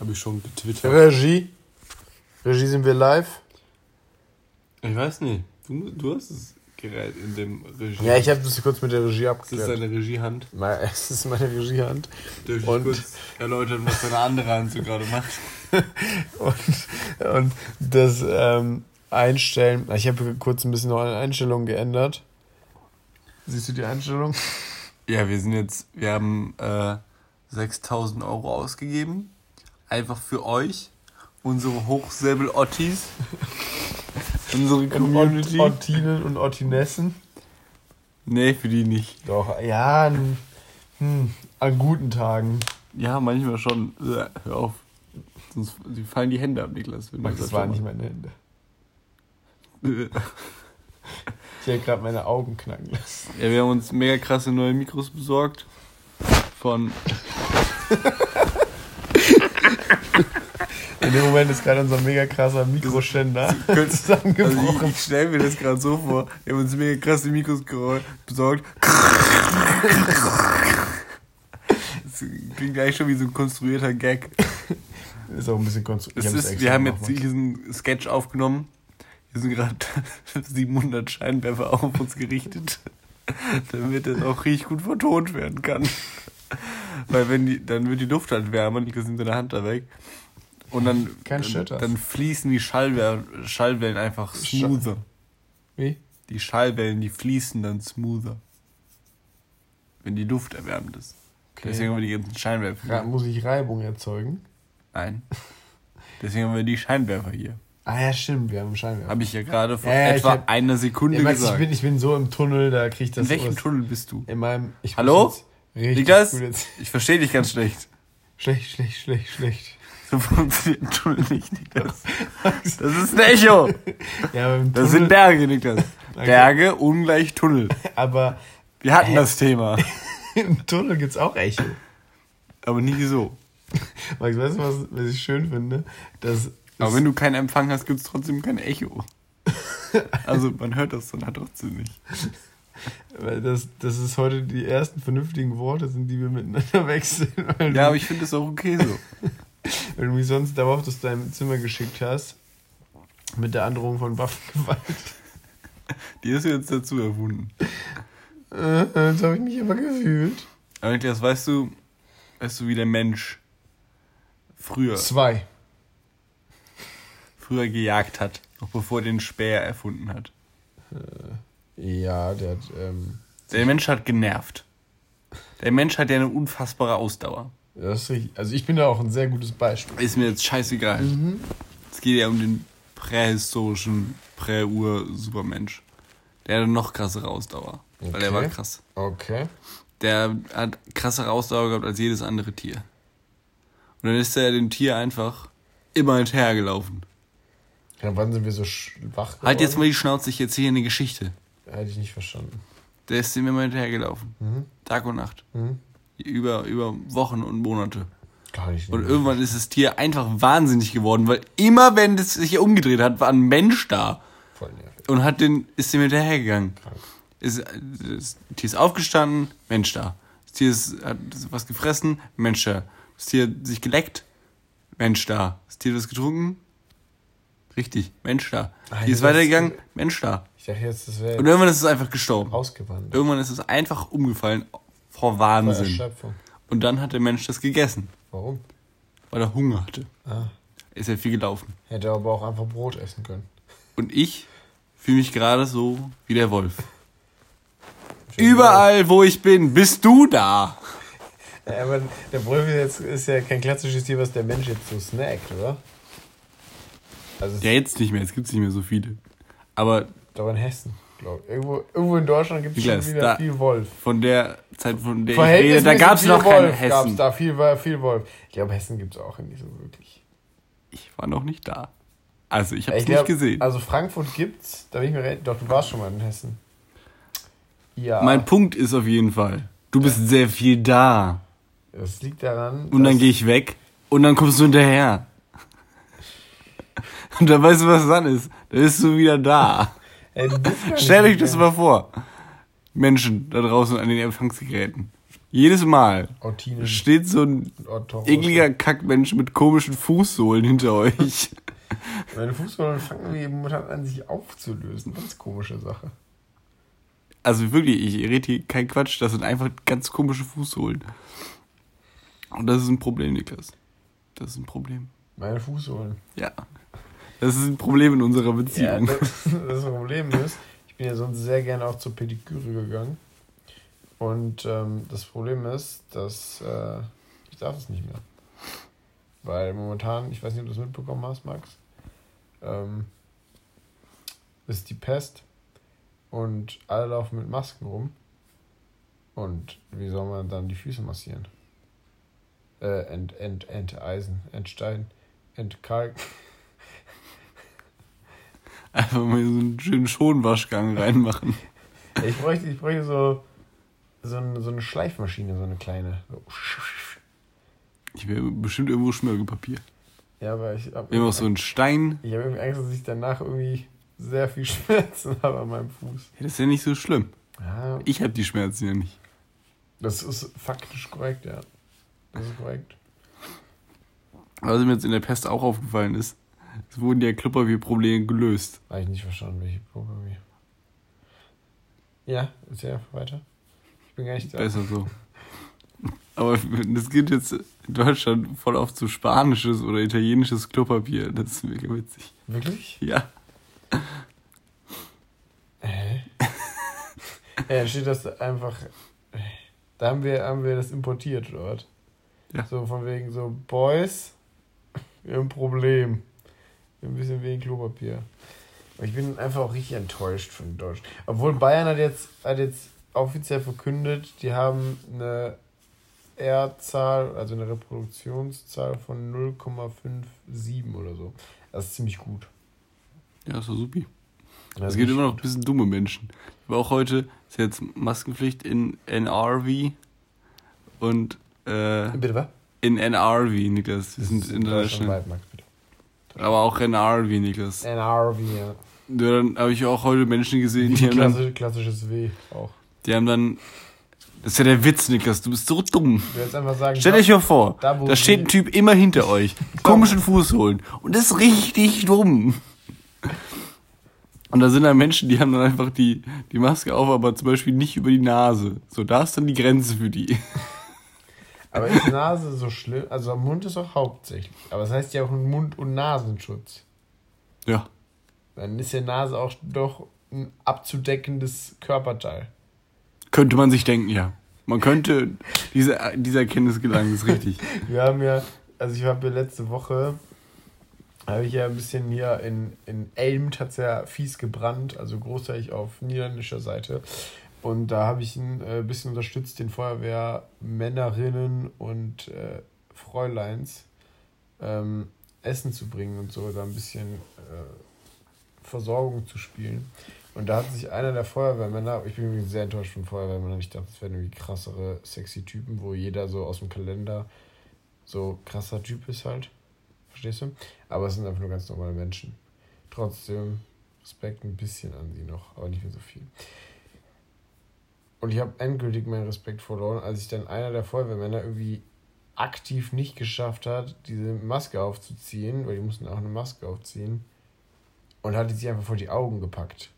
Habe ich schon getwittert. Regie. Regie sind wir live. Ich weiß nicht. Du, du hast das Gerät in dem Regie. Ja, ich habe das kurz mit der Regie Das abgeklärt. ist deine Regiehand. Es ist meine Regiehand. Darf ich Und- kurz erläutern, was deine andere Hand so gerade macht? Und, und das ähm, Einstellen, ich habe kurz ein bisschen noch eine Einstellung geändert. Siehst du die Einstellung? Ja, wir sind jetzt, wir haben äh, 6000 Euro ausgegeben. Einfach für euch, unsere Hochsäbel-Ottis, unsere Community. Ot Ottinen und Ottinessen. Nee, für die nicht. Doch, ja, n- hm, an guten Tagen. Ja, manchmal schon. Äh, Hör auf. Sonst die fallen die Hände ab, Niklas. Max, das waren nicht meine Hände. Ich habe gerade meine Augen knacken lassen. Ja, wir haben uns mega krasse neue Mikros besorgt. Von. In dem Moment ist gerade unser mega krasser Mikroständer Also zusammengebrochen. ich, ich stelle mir das gerade so vor. Wir haben uns mega krasse Mikros besorgt. Das klingt gleich schon wie so ein konstruierter Gag. Ist auch ein bisschen konstruiert. Das ist, wir haben jetzt diesen Sketch aufgenommen. Hier sind gerade 700 Scheinwerfer auf uns gerichtet, damit es auch richtig gut vertont werden kann. Weil wenn die, dann wird die Luft halt wärmer, Niklas nimmt seine Hand da weg. Und dann, Kein dann, dann fließen die Schallwellen, Schallwellen einfach smoother. Wie? Die Schallwellen, die fließen dann smoother. Wenn die Luft erwärmt ist. Deswegen haben wir die ganzen Scheinwerfer. Hier. muss ich Reibung erzeugen? Nein. Deswegen haben wir die Scheinwerfer hier. Ah ja, stimmt, wir haben Scheinwerfer. Habe ich ja gerade vor Ja, ja, etwa hab- einer Sekunde Ja, Max, ich, gesagt. bin, ich bin so im Tunnel, da krieg ich das In welchem Tunnel bist du? In meinem. Hallo? jetzt Richtig gut jetzt. Ich verstehe dich ganz schlecht. Schlecht, schlecht, schlecht, schlecht. So funktioniert ein Tunnel nicht, Niklas. Das ist ein Echo. Ja, im Das Tunnel, sind Berge, Niklas. Berge ungleich Tunnel. aber Wir hatten das Thema. im Tunnel gibt's auch Echo. Aber nie so. Max, weißt du, was, was ich schön finde? Dass Aber wenn du keinen Empfang hast, gibt es trotzdem kein Echo. Also man hört das dann halt trotzdem nicht. Weil das, das ist heute die ersten vernünftigen Worte sind, die wir miteinander wechseln. Ja, du, aber ich finde es auch okay so. weil du mich sonst darauf aus deinem Zimmer geschickt hast. Mit der Androhung von Waffengewalt. Die ist jetzt dazu erfunden. Äh, Das habe ich mich immer gefühlt. Aber Niklas, weißt du, weißt du, wie der Mensch früher, Zwei. früher gejagt hat, noch bevor er den Speer erfunden hat? Ja, der hat. Ähm, Der Mensch hat genervt. Der Mensch hat ja eine unfassbare Ausdauer. das ist richtig. Also ich bin da auch ein sehr gutes Beispiel. Ist mir jetzt scheißegal. Es geht ja um den prähistorischen Prä-Ur-Supermensch. Der hatte noch krassere Ausdauer. Weil er Okay. war krass. Okay. Der hat krassere Ausdauer gehabt als jedes andere Tier. Und dann ist er dem Tier einfach immer hinterhergelaufen. Ja, wann sind wir so schwach geworden? Halt jetzt mal die Schnauze, ich erzähle eine Geschichte. Hätte ich nicht verstanden. Der ist dem immer hinterhergelaufen. Mhm. Tag und Nacht. Mhm. Über, über Wochen und Monate. Gar nicht. Und irgendwann ist das Tier einfach wahnsinnig geworden, weil immer wenn es sich umgedreht hat, war ein Mensch da Voll nervig. und hat den, ist dem hinterhergegangen. Krank. Ist, das Tier ist aufgestanden, Mensch da. Das Tier ist, hat was gefressen, Mensch da. Das Tier hat sich geleckt, Mensch da. Das Tier hat was getrunken, richtig, Mensch da. Ah, Die ist weitergegangen, Mensch da. Dachte jetzt, das wäre Und irgendwann ist es einfach gestorben. ausgewandert. Irgendwann ist es einfach umgefallen vor Vor Wahnsinn. Erschöpfung. Und dann hat der Mensch das gegessen, Warum? weil er Hunger hatte. Ah. Ist ja viel gelaufen. Hätte aber auch einfach Brot essen können. Und ich fühle mich gerade so wie der Wolf. Überall, wo ich bin, bist du da. Ja, aber der Wolf ist, jetzt, ist ja kein klassisches Tier, was der Mensch jetzt so snackt, oder? Also es Ja, jetzt nicht mehr, jetzt gibt es nicht mehr so viele. Aber doch in Hessen, glaube ich. Irgendwo, irgendwo in Deutschland gibt es schon wieder da- viel Wolf. von der Zeit, von der ich rede, da gab es noch keinen Wolf Gab's Hessen. da viel, war viel Wolf. Ich glaube, Hessen gibt es auch nicht so wirklich. Ich war noch nicht da. Also, ich habe es Ich nicht gesehen. Also Frankfurt gibt's, da bin ich mir. Doch, du warst schon mal in Hessen. Ja. mein Punkt ist auf jeden Fall, du bist sehr viel da. das liegt daran. Und dann gehe ich weg und dann kommst du hinterher. Und dann weißt du, was dann ist. Dann bist du wieder da. Ey, Stellt euch das mal vor. Menschen da draußen an den Empfangsgeräten. Jedes Mal Ortinen. steht so ein ekliger Kackmensch mit komischen Fußsohlen hinter euch. Meine Fußballen fangen irgendwie momentan an, sich aufzulösen. Ganz komische Sache. Also wirklich, ich rede hier kein Quatsch, das sind einfach ganz komische Fußsohlen. Und das ist ein Problem, Niklas. Das ist ein Problem. Meine Fußsohlen. Ja. Das ist ein Problem in unserer Ja, Beziehung. das, das Problem ist, ich bin ja sonst sehr gerne auch zur Pediküre gegangen. Und ähm, das Problem ist, dass äh, ich darf es nicht mehr. Weil momentan, ich weiß nicht, ob du das mitbekommen hast, Max, ähm, ist die Pest und alle laufen mit Masken rum. Und wie soll man dann die Füße massieren? Äh, ent, ent, enteisen, entstein, entkalken. Einfach mal so einen schönen Schonwaschgang reinmachen. Ich bräuchte, ich bräuchte so, so, eine, so eine Schleifmaschine, so eine kleine. So. Ich wäre bestimmt irgendwo Schmirgelpapier. Ja, aber ich habe Immer so ein Stein. ich hab irgendwie Angst, dass ich danach irgendwie sehr viel Schmerzen habe an meinem Fuß. Ja, das ist ja nicht so schlimm. Ja, Ich habe die Schmerzen ja nicht. das ist faktisch korrekt, ja. Das ist korrekt. Was mir jetzt in der Pest auch aufgefallen ist, es wurden ja Klopapierprobleme gelöst. Habe ich nicht verstanden, welche Probleme. Ja, erzähl einfach weiter. Ich bin gar nicht da. Besser so. Aber das geht jetzt in Deutschland voll auf zu spanisches oder italienisches Klopapier. Das ist mega witzig. Wirklich? Ja. Hä? ja, da steht das einfach. Da haben wir, haben wir das importiert, was? Ja. So von wegen so, Boys, wir haben ein Problem. Ein bisschen wenig Klopapier. Aber ich bin einfach auch richtig enttäuscht von Deutschland. Obwohl Bayern hat jetzt, hat jetzt offiziell verkündet, die haben eine R-Zahl, also eine Reproduktionszahl von 0,57 oder so. Das ist ziemlich gut. Ja, ist doch supi. Es gibt immer noch ein bisschen dumme Menschen. Aber auch heute ist jetzt Maskenpflicht in NRV und äh, Bitte was? in NRV, Niklas. Wir sind international. Aber auch NRV, Niklas. NRV, ja. Ja, dann habe ich auch heute Menschen gesehen, die Wie haben, dann, klassisch, klassisches W auch. die haben dann. Das ist ja der Witz, Niklas. Du bist so dumm. Sagen, Stellt euch mal vor, da, da steht ein Typ immer hinter euch. Komischen Fußsohlen. Und das ist richtig dumm. Und da sind dann Menschen, die haben dann einfach die, die Maske auf, aber zum Beispiel nicht über die Nase. So, da ist dann die Grenze für die. Aber ist Nase so schlimm? Also Mund ist auch hauptsächlich. Aber das heißt ja auch ein Mund- und Nasenschutz. Ja. Dann ist ja Nase auch doch ein abzudeckendes Körperteil. Könnte man sich denken, ja. Man könnte diese, dieser Erkenntnis gelangen, ist richtig. Wir haben ja, also ich habe ja letzte Woche, habe ich ja ein bisschen hier in, in Elmt, hat es ja fies gebrannt, also großteilig auf niederländischer Seite. Und da habe ich ein äh, bisschen unterstützt, den Feuerwehrmännerinnen und äh, Fräuleins ähm, Essen zu bringen und so, da ein bisschen äh, Versorgung zu spielen. Und da hat sich einer der Feuerwehrmänner, ich bin übrigens sehr enttäuscht von Feuerwehrmännern, ich dachte, das wären irgendwie krassere, sexy Typen, wo jeder so aus dem Kalender so krasser Typ ist halt. Verstehst du? Aber es sind einfach nur ganz normale Menschen. Trotzdem Respekt ein bisschen an sie noch, aber nicht mehr so viel. Und ich habe endgültig meinen Respekt verloren, als ich dann einer der Feuerwehrmänner irgendwie aktiv nicht geschafft hat, diese Maske aufzuziehen, weil die mussten auch eine Maske aufziehen, und hatte sie einfach vor die Augen gepackt.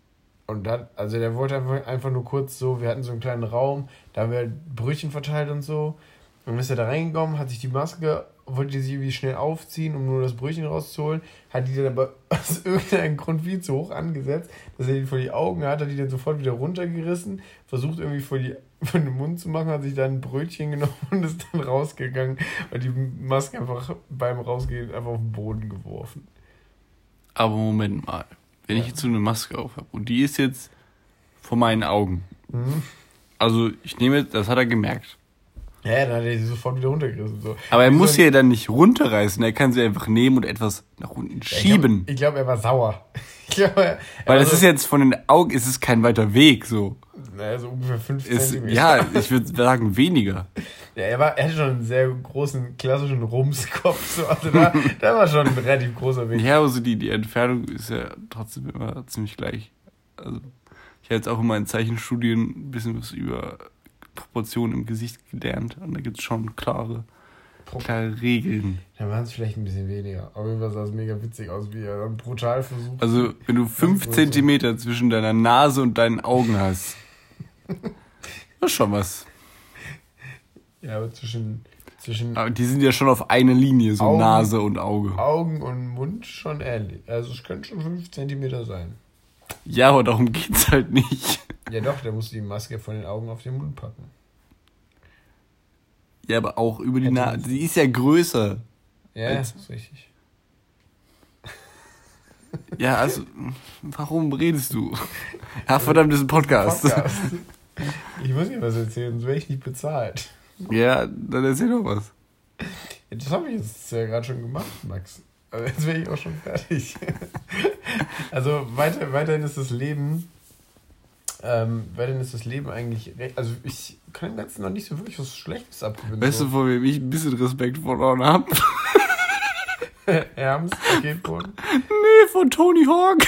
Und hat, also der wollte einfach, einfach nur kurz so, wir hatten so einen kleinen Raum, da haben wir halt Brötchen verteilt und so. Und dann ist er da reingekommen, hat sich die Maske, wollte sie irgendwie schnell aufziehen, um nur das Brötchen rauszuholen, hat die dann aber aus irgendeinem Grund viel zu hoch angesetzt, dass er die vor die Augen hat, hat die dann sofort wieder runtergerissen, versucht irgendwie vor, die, vor den Mund zu machen, hat sich dann ein Brötchen genommen und ist dann rausgegangen und die Maske einfach beim Rausgehen einfach auf den Boden geworfen. Aber Moment mal. Wenn ich jetzt so eine Maske auf habe und die ist jetzt vor meinen Augen. Mhm. Also ich nehme, das hat er gemerkt. Ja, dann hat er sie sofort wieder runtergerissen. So. Aber er Wie muss so ein- ja dann nicht runterreißen, er kann sie einfach nehmen und etwas nach unten schieben. Ich glaube, glaub, er war sauer. Ich glaube, er, Weil das so, ist jetzt von den Augen, ist es kein weiter Weg, so. naja, so ungefähr 5 Ist, Zentimeter. ja, ich würde sagen weniger. Ja, er, war, er hatte schon einen sehr großen, klassischen Rumskopf. So. Also da, da war schon ein relativ großer Weg. Ja, aber so die, die Entfernung ist ja trotzdem immer ziemlich gleich. Also, ich habe jetzt auch in meinen Zeichenstudien ein bisschen was über Proportionen im Gesicht gelernt. Und da gibt es schon klare, klare Regeln. Dann waren es vielleicht ein bisschen weniger. Auf jeden Fall sah es mega witzig aus, wie er brutal versucht. Also, wenn du fünf groß Zentimeter zwischen deiner Nase und deinen Augen hast, das ist schon was. Ja, aber zwischen, zwischen Aber die sind ja schon auf einer Linie, so Augen. Nase und Auge. Augen und Mund schon ähnlich. Also es könnte schon 5 cm sein. Ja, aber darum geht's halt nicht. Ja doch, der muss die Maske von den Augen auf den Mund packen. Ja, aber auch über die Nase. Die ist ja größer. Ja, Als- ist richtig. Ja, also, warum redest du? Ach, verdammt, das ist ein Podcast. Podcast. Ich muss dir was erzählen, sonst wäre ich nicht bezahlt. Ja, dann erzähl doch was. Ja, das habe ich jetzt ja gerade schon gemacht, Max. Aber jetzt wäre ich auch schon fertig. also weiter, weiterhin ist das Leben, ähm, weiterhin ist das Leben eigentlich recht, also ich kann dem Ganzen noch nicht so wirklich was Schlechtes abgewinnen. Weißt du, vor wem ich ein bisschen Respekt verloren hab? Herms, Paketboden. Nee, von Tony Hawk.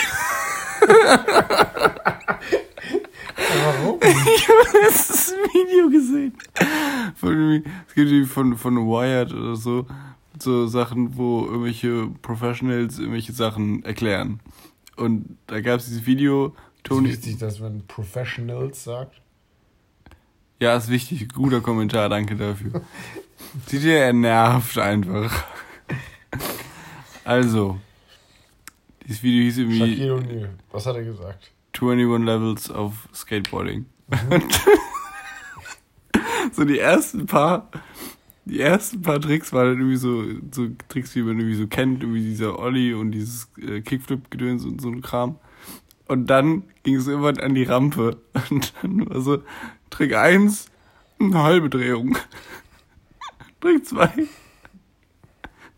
Warum? Ich habe letztes Video gesehen. Von, es gibt irgendwie von, von Wired oder so, so Sachen, wo irgendwelche Professionals irgendwelche Sachen erklären. Und da gab es dieses Video, Tony. Tony. Ist wichtig, dass man Professionals sagt. Ja, ist wichtig. Guter Kommentar, danke dafür. Sieht ihr, er nervt einfach. Also, dieses Video hieß irgendwie Shaquille O'Neal. Was hat er gesagt? 21 Levels of Skateboarding. Und so die ersten paar, die ersten paar Tricks waren dann irgendwie so, so Tricks, wie man irgendwie so kennt, irgendwie dieser Ollie und dieses äh, Kickflip-Gedöns und so ein Kram. Und dann ging es irgendwann an die Rampe. Und dann war so, Trick 1, eine halbe Drehung. Trick 2,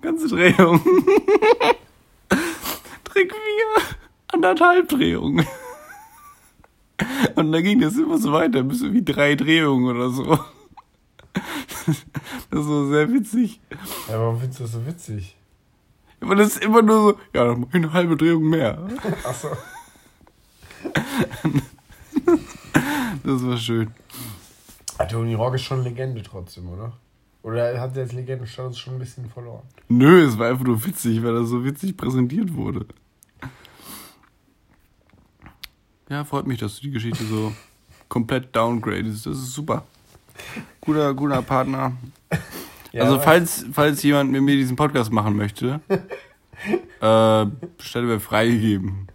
ganze Drehung. Trick 4, anderthalb Drehungen. Und dann ging das immer so weiter, bis irgendwie drei Drehungen oder so. Das war sehr witzig. Ja, warum findest du das so witzig? Aber das ist immer nur so, ja, dann mach ich eine halbe Drehung mehr. Achso. Das war schön. Tony Rock ist schon Legende trotzdem, oder? Oder hat der als Legendenstatus schon ein bisschen verloren? Nö, es war einfach nur witzig, weil das so witzig präsentiert wurde. Ja, freut mich, dass du die Geschichte so komplett downgradest. Das ist super. Guter, guter Partner. also, aber- falls, falls jemand mit mir diesen Podcast machen möchte, äh, Stelle wäre freigegeben.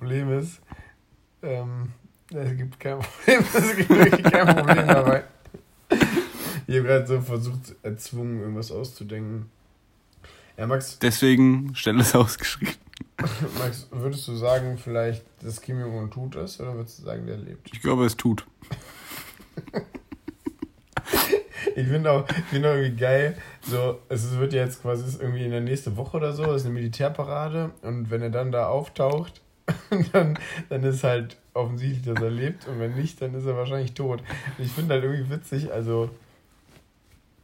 Problem ist, ähm, es gibt kein Problem, es gibt wirklich kein Problem dabei. Ich habe gerade so versucht, erzwungen, irgendwas auszudenken. Ja, Max, Deswegen Stelle ist ausgeschrieben. Max, würdest du sagen, vielleicht, dass Kim Jong-un tut es, oder würdest du sagen, der lebt? Ich glaube, es tut. Ich finde auch, ich find auch irgendwie geil, so, es wird ja jetzt quasi irgendwie in der nächsten Woche oder so, das ist eine Militärparade und wenn er dann da auftaucht, dann, dann ist halt offensichtlich, dass er lebt und wenn nicht, dann ist er wahrscheinlich tot. Und ich finde halt irgendwie witzig, also,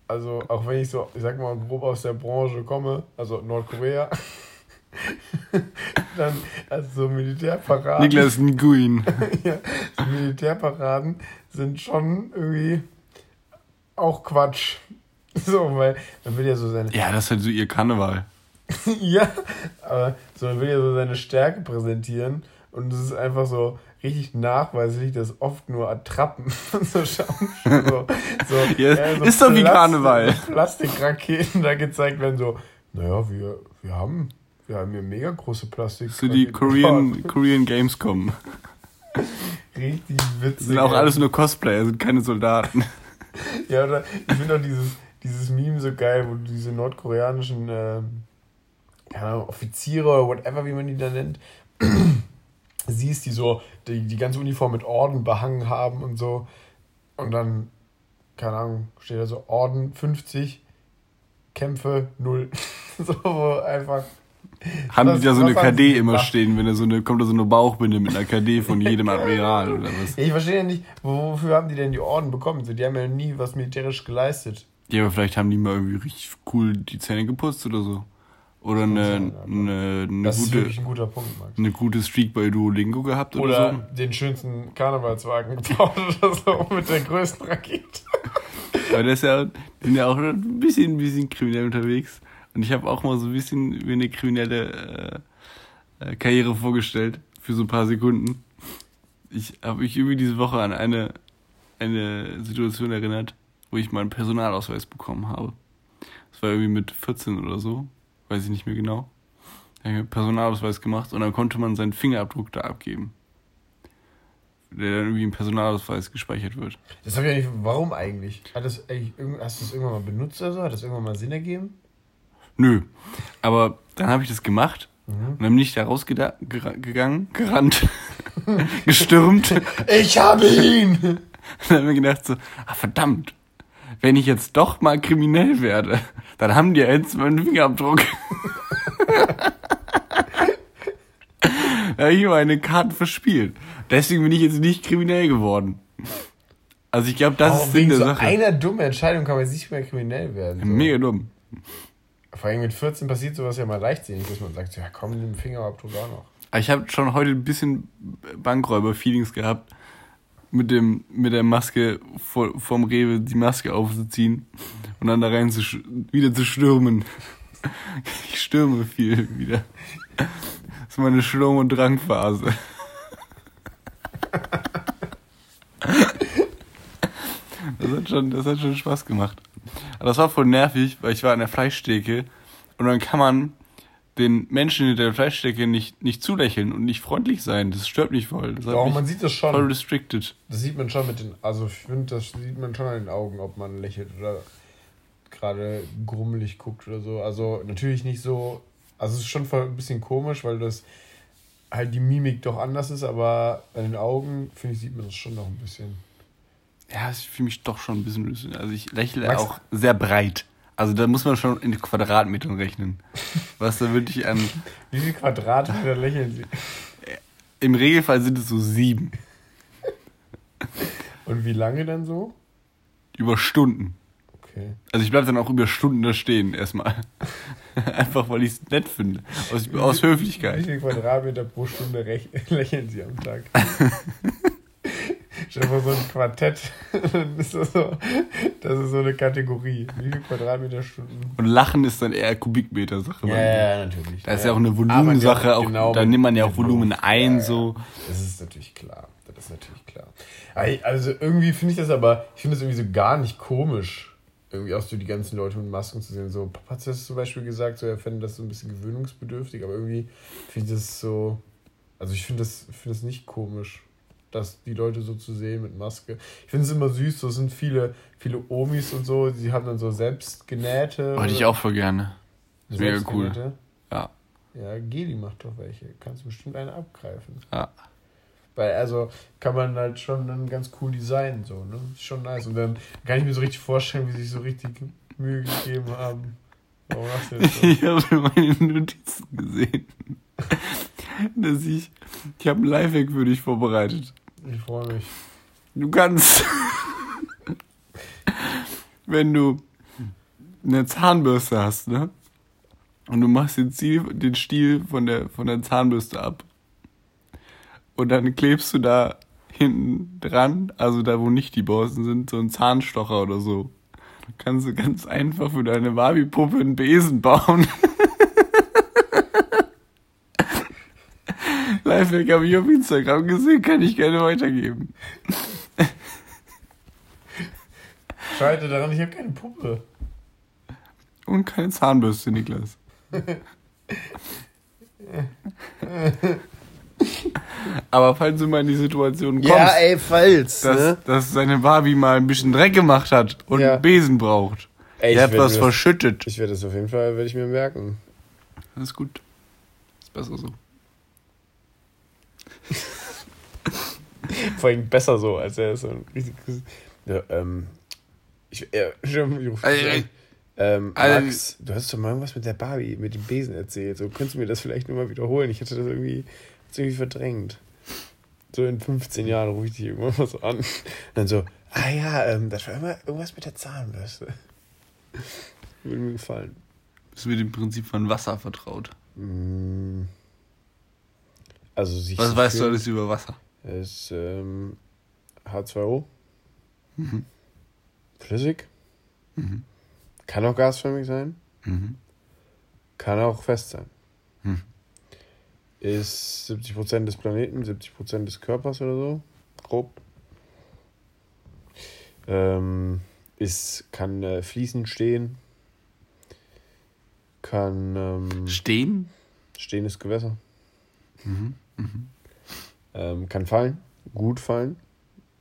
also auch wenn ich so, ich sag mal, grob aus der Branche komme, also Nordkorea, dann, also so Militärparaden. Niklas Nguyen. ja, die Militärparaden sind schon irgendwie auch Quatsch. So, weil man will ja so seine. Ja, das ist halt so ihr Karneval. ja, aber so, man will ja so seine Stärke präsentieren und es ist einfach so richtig nachweislich, dass oft nur Attrappen so schauen. So, so, Ja, ist doch wie Karneval. Plastikraketen da gezeigt werden, so, naja, wir, wir haben. Wir haben hier mega große Plastik. So die Korean, Korean Gamescom. Richtig witzig. Sind auch alles nur Cosplayer, sind keine Soldaten. Ja, oder ich finde auch dieses, dieses Meme so geil, wo du diese nordkoreanischen ähm, keine Ahnung, Offiziere oder whatever, wie man die da nennt, siehst, die so die, die ganze Uniform mit Orden behangen haben und so. Und dann, keine Ahnung, steht da so Orden 50, Kämpfe 0. so wo einfach. Haben Was- die da so eine KD immer gemacht? stehen, wenn da so eine, kommt da so eine Bauchbinde mit einer KD von jedem Admiral oder was? Ich verstehe ja nicht, wofür haben die denn die Orden bekommen? So, die haben ja nie was militärisch geleistet. Ja, aber vielleicht haben die mal irgendwie richtig cool die Zähne geputzt oder so. Oder eine, eine, eine, gute, ein guter Punkt, Max. eine gute Streak bei Duolingo gehabt oder, Oder so. den schönsten Karnevalswagen gebaut oder so mit der größten Rakete. Weil das ja, sind ja auch ein bisschen, ein bisschen kriminell unterwegs. Und ich habe auch mal so ein bisschen wie eine kriminelle äh, äh, Karriere vorgestellt für so ein paar Sekunden. Ich habe mich irgendwie diese Woche an eine, eine Situation erinnert, wo ich meinen Personalausweis bekommen habe. Das war irgendwie mit 14 oder so, weiß ich nicht mehr genau. Da habe ich mir einen Personalausweis gemacht und dann konnte man seinen Fingerabdruck da abgeben. Der dann irgendwie im Personalausweis gespeichert wird. Das habe ich ja nicht. Warum eigentlich? Hat das eigentlich hast du das irgendwann mal benutzt oder so? Hat das irgendwann mal Sinn ergeben? Nö. Aber dann habe ich das gemacht Mhm. und dann bin ich da rausgegangen, gerannt, gestürmt. Und Ich habe ihn! dann habe ich mir gedacht so, ah verdammt, wenn ich jetzt doch mal kriminell werde, dann haben die jetzt meinen Fingerabdruck. da habe ich meine Karten verspielt. Deswegen bin ich jetzt nicht kriminell geworden. Also ich glaube, das Warum ist Sinn wegen der so Sache. einer dummen Entscheidung kann man nicht mehr kriminell werden. So. Mega dumm. Vor allem mit 14 passiert sowas ja mal leichtsinnig, dass man sagt, ja komm, den Fingerabdruck auch noch. Ich habe schon heute ein bisschen Bankräuber-Feelings gehabt, mit, dem, mit der Maske vor, vorm Rewe die Maske aufzuziehen und dann da rein zu, wieder zu stürmen. Ich stürme viel wieder. Das ist meine Sturm- und Drangphase. Das hat, schon, das hat schon Spaß gemacht. Aber das war voll nervig, weil ich war an der Fleischtheke und dann kann man den Menschen in der Fleischtheke nicht, nicht zulächeln und nicht freundlich sein. Das stört mich voll. Das Doch, man sieht das schon. voll restricted. Das sieht man schon mit den, also ich finde, das sieht man schon an den Augen, ob man lächelt oder gerade grummelig guckt oder so. Also natürlich nicht so, also es ist schon voll ein bisschen komisch, weil das halt die Mimik doch anders ist, aber an den Augen, finde ich, sieht man das schon noch ein bisschen. Ja, ich fühle mich doch schon ein bisschen. Also ich lächle Max- auch sehr breit. Also da muss man schon in Quadratmetern rechnen. Was da wirklich an. Wie viel Quadratmeter lächeln sie? Im Regelfall sind es so sieben. Und wie lange dann so? Über Stunden. Okay. Also ich bleibe dann auch über Stunden da stehen erstmal. Einfach weil ich es nett finde. Aus, aus Wie Höflichkeit. viel Quadratmeter pro Stunde lächeln sie am Tag? Stell dir vor, so ein Quartett, dann ist das so, das ist so eine Kategorie. Wie viel Quadratmeter Stunden? Und Lachen ist dann eher Kubikmeter-Sache. natürlich. Da ist ja auch eine Volumensache. Aber Auch, genau da nimmt man ja auch Volumen ein. Ja, ja. so. Das ist natürlich klar. Das ist natürlich klar. Also irgendwie finde ich das aber, ich finde das irgendwie so gar nicht komisch, irgendwie auch so die ganzen Leute mit Masken zu sehen. So, Papa hat das zum Beispiel gesagt, so er fände das so ein bisschen gewöhnungsbedürftig, aber irgendwie finde ich das so, also ich finde das, finde das nicht komisch, dass die Leute so zu sehen mit Maske. Ich finde es immer süß, so sind viele, viele Omis und so, die haben dann so selbst genähte. Wollte ich auch voll gerne. Mega cool. selbstgenähte. Ja. Ja, Geli macht doch welche. Kannst du bestimmt eine abgreifen. Ja. Weil, also, kann man halt schon dann ganz cool designen, so, ne? Ist schon nice. Und dann kann ich mir so richtig vorstellen, wie sie sich so richtig Mühe gegeben haben. Warum machst du das so? Ich habe meine Notizen gesehen. Dass ich. Ich habe ein Lifehack für dich vorbereitet. Ich freue mich. Du kannst. wenn du eine Zahnbürste hast, ne? Und du machst den, Ziel, den Stiel von der, von der Zahnbürste ab. Und dann klebst du da hinten dran, also da wo nicht die Borsten sind, so einen Zahnstocher oder so. Dann kannst du ganz einfach für deine Barbie-Puppe einen Besen bauen. Lifehack habe ich auf Instagram gesehen, kann ich gerne weitergeben. Scheite daran, ich habe keine Puppe. Und keine Zahnbürste, Niklas. Aber falls du mal in die Situation kommst, ey, falls. dass, dass seine Barbie mal ein bisschen Dreck gemacht hat und Ja. einen Besen braucht. Ey, ich Der hat was das- verschüttet. Ich werde das auf jeden Fall, werde ich mir merken. Das ist gut. Ist besser so. Vor allem besser so, als er ist so ein richtiges. Ja, ähm. Ich, schon, ich ey. an. Ähm. Max, du hast doch mal irgendwas mit der Barbie, mit dem Besen erzählt. So, könntest du mir das vielleicht nur mal wiederholen? Ich hatte das irgendwie, das irgendwie verdrängt. So in 15 Jahren rufe ich dich irgendwann mal so an. Und dann so, ah ja, ähm, das war immer irgendwas mit der Zahnbürste. Würde mir gefallen. Bist du mit dem Prinzip von Wasser vertraut? Mm. Also sich Was weißt du fühlen, alles über Wasser? ist ähm, H2O. Flüssig. Kann auch gasförmig sein. Mhm. Kann auch fest sein. Hm. Ist 70% des Planeten, 70% des Körpers oder so. Grob. Ähm, ist, kann äh, fließend stehen. Kann ähm, Stehen? stehendes Gewässer. Mhm. Ähm, kann fallen. Gut fallen.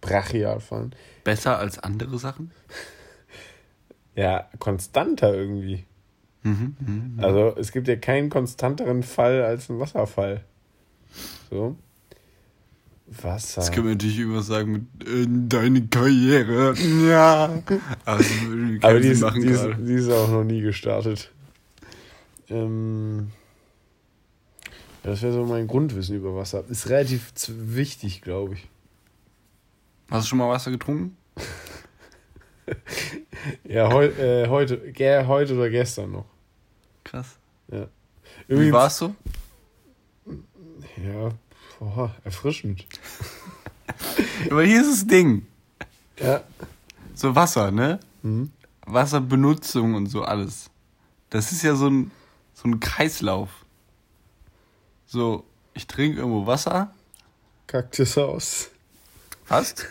Brachial fallen. Besser als andere Sachen? Ja, konstanter irgendwie. Mhm. Mhm. Also es gibt ja keinen konstanteren Fall als ein Wasserfall. So. Wasser. Das können wir natürlich immer sagen mit äh, deine Karriere. Ja. Würde Aber die ist, die, ist, die ist auch noch nie gestartet. Ähm, ja, das wäre so mein Grundwissen über Wasser. Ist relativ wichtig, glaube ich. Hast du schon mal Wasser getrunken? Ja, heu, äh, heute, ge, heute oder gestern noch. Krass. Ja. Wie Übrigens- war's so? Ja, boah, erfrischend. Aber hier ist das Ding. Ja. So Wasser, ne? Mhm. Wasserbenutzung und so alles. Das ist ja so ein, so ein Kreislauf. So, ich trinke irgendwo Wasser, Kaktus aus. Passt.